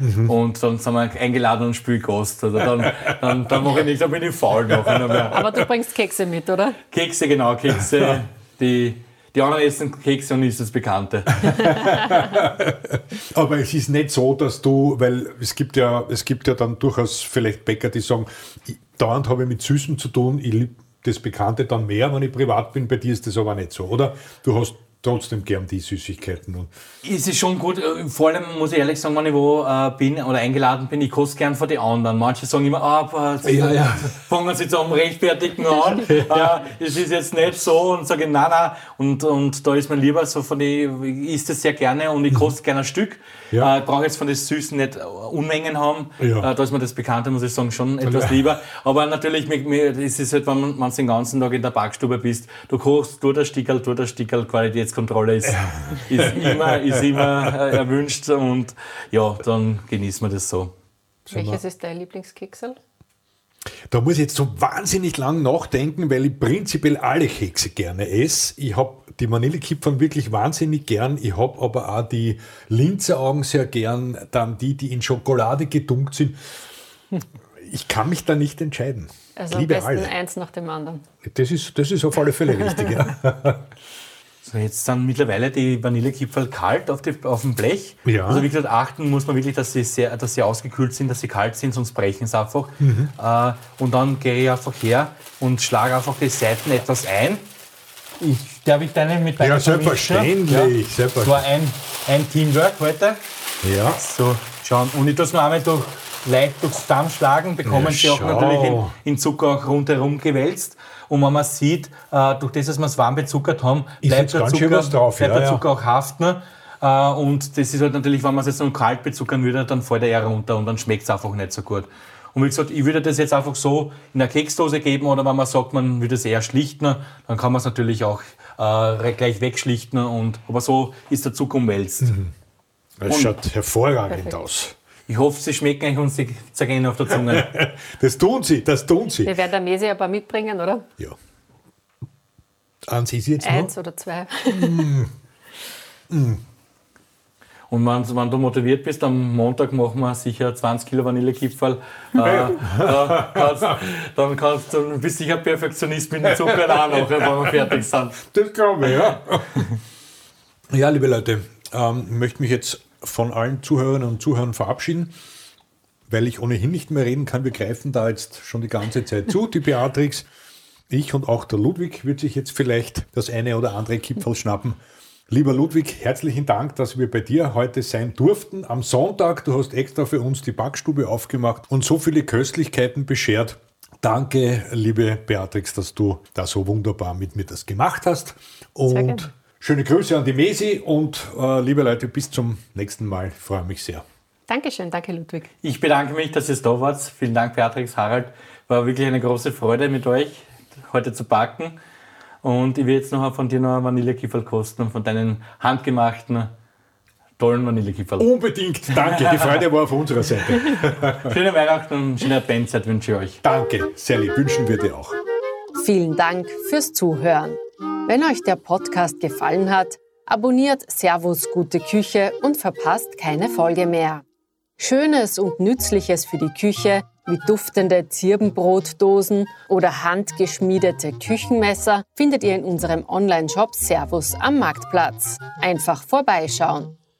auf. Und dann sind wir eingeladen und spielen Gast. Also dann, dann, dann mache ich nichts, dann bin ich faul noch mehr. Aber du bringst Kekse mit, oder? Kekse, genau, Kekse. Die, die anderen essen Kekse und ist das Bekannte. Aber es ist nicht so, dass du, weil es gibt ja, es gibt ja dann durchaus vielleicht Bäcker, die sagen, ich, dauernd habe ich mit Süßen zu tun, ich liebe das Bekannte dann mehr, wenn ich privat bin. Bei dir ist das aber nicht so, oder? Du hast trotzdem gern die Süßigkeiten. Und Es ist schon gut, äh, vor allem muss ich ehrlich sagen, wenn ich wo äh, bin oder eingeladen bin, ich koste gern von den anderen. Manche sagen immer, ah, jetzt Ja, ja. fangen sie zum Rechtfertigen an. ja. es ist jetzt nicht so und sage, nein, nein. Und, und da ist mir lieber so von den, ich isst das sehr gerne und ich koste gerne ein Stück. Ja. Äh, ich brauche jetzt von den Süßen nicht Unmengen haben. Ja. Äh, da ist mir das Bekannte, muss ich sagen, schon etwas lieber. Aber natürlich, mir, mir, es ist halt, wenn man den ganzen Tag in der Backstube bist, du kochst, du der Stickerl, du der Stickerl, Qualitätskontrolle ist, ist immer, ist immer äh, erwünscht und ja, dann genießen wir das so. Welches ist dein Lieblingskekserl? Da muss ich jetzt so wahnsinnig lang nachdenken, weil ich prinzipiell alle Kekse gerne esse. Ich habe die Vanillekipferl wirklich wahnsinnig gern. Ich habe aber auch die Linzeraugen sehr gern. Dann die, die in Schokolade gedunkt sind. Ich kann mich da nicht entscheiden. Also am Liebe besten alle. eins nach dem anderen. Das ist, das ist auf alle Fälle richtig. Ja. Jetzt sind mittlerweile die Vanillekipferl kalt auf, die, auf dem Blech. Ja. Also wie gesagt, achten muss man wirklich, dass sie, sehr, dass sie ausgekühlt sind, dass sie kalt sind, sonst brechen sie einfach. Mhm. Äh, und dann gehe ich einfach her und schlage einfach die Seiten etwas ein. Ich, darf ich deine mit Ja, weiter selbstverständlich, vermischen? Das selbstverständlich. war ein, ein Teamwork heute. ja. So, schauen. Und ich tue es noch einmal durch, leicht durchs Damm bekommen Ja, sie auch schau. natürlich in, in Zucker auch rundherum gewälzt. Und wenn man sieht, äh, durch das, dass wir es warm bezuckert haben, Ist bleibt, der Zucker, drauf, bleibt ja, der ja. Zucker auch haften. Äh, und das ist halt natürlich, wenn man es jetzt noch kalt bezuckern würde, dann fällt er eher runter und dann schmeckt es einfach nicht so gut. Und wie gesagt, ich würde das jetzt einfach so in einer Keksdose geben oder wenn man sagt, man würde es eher schlichten, dann kann man es natürlich auch äh, gleich wegschlichten. Und, aber so ist der Zucker umwälzt. Das schaut hervorragend aus. Ich hoffe, sie schmecken euch und sie zergehen auf der Zunge. Das tun sie, das tun sie. Wir werden der Mesi ein paar mitbringen, oder? Ja. Eins ist jetzt noch. Eins oder zwei. Und wenn, wenn du motiviert bist, am Montag machen wir sicher 20 Kilo Vanillekipferl. Äh, da kannst, dann kannst du, bist sicher Perfektionist mit dem Zucker auch noch, wenn wir fertig sind. Das glaube ich, ja. ja, liebe Leute, ähm, ich möchte mich jetzt von allen Zuhörerinnen und Zuhörern verabschieden, weil ich ohnehin nicht mehr reden kann. Wir greifen da jetzt schon die ganze Zeit zu. Die Beatrix, ich und auch der Ludwig wird sich jetzt vielleicht das eine oder andere Kipferl schnappen. Lieber Ludwig, herzlichen Dank, dass wir bei dir heute sein durften. Am Sonntag, du hast extra für uns die Backstube aufgemacht und so viele Köstlichkeiten beschert. Danke, liebe Beatrix, dass du da so wunderbar mit mir das gemacht hast. Und. Schöne Grüße an die Mesi und äh, liebe Leute, bis zum nächsten Mal. Ich freue mich sehr. Dankeschön, danke Ludwig. Ich bedanke mich, dass ihr da wart. Vielen Dank, Beatrix, Harald. War wirklich eine große Freude mit euch heute zu backen. Und ich will jetzt noch von dir noch einen Vanillekipferl kosten und von deinen handgemachten, tollen Vanillekipferl. Unbedingt, danke. Die Freude war auf unserer Seite. Schöne Weihnachten und schöne Adventszeit wünsche ich euch. Danke, Sally, wünschen wir dir auch. Vielen Dank fürs Zuhören. Wenn euch der Podcast gefallen hat, abonniert Servus Gute Küche und verpasst keine Folge mehr. Schönes und Nützliches für die Küche wie duftende Zirbenbrotdosen oder handgeschmiedete Küchenmesser findet ihr in unserem Online-Shop Servus am Marktplatz. Einfach vorbeischauen.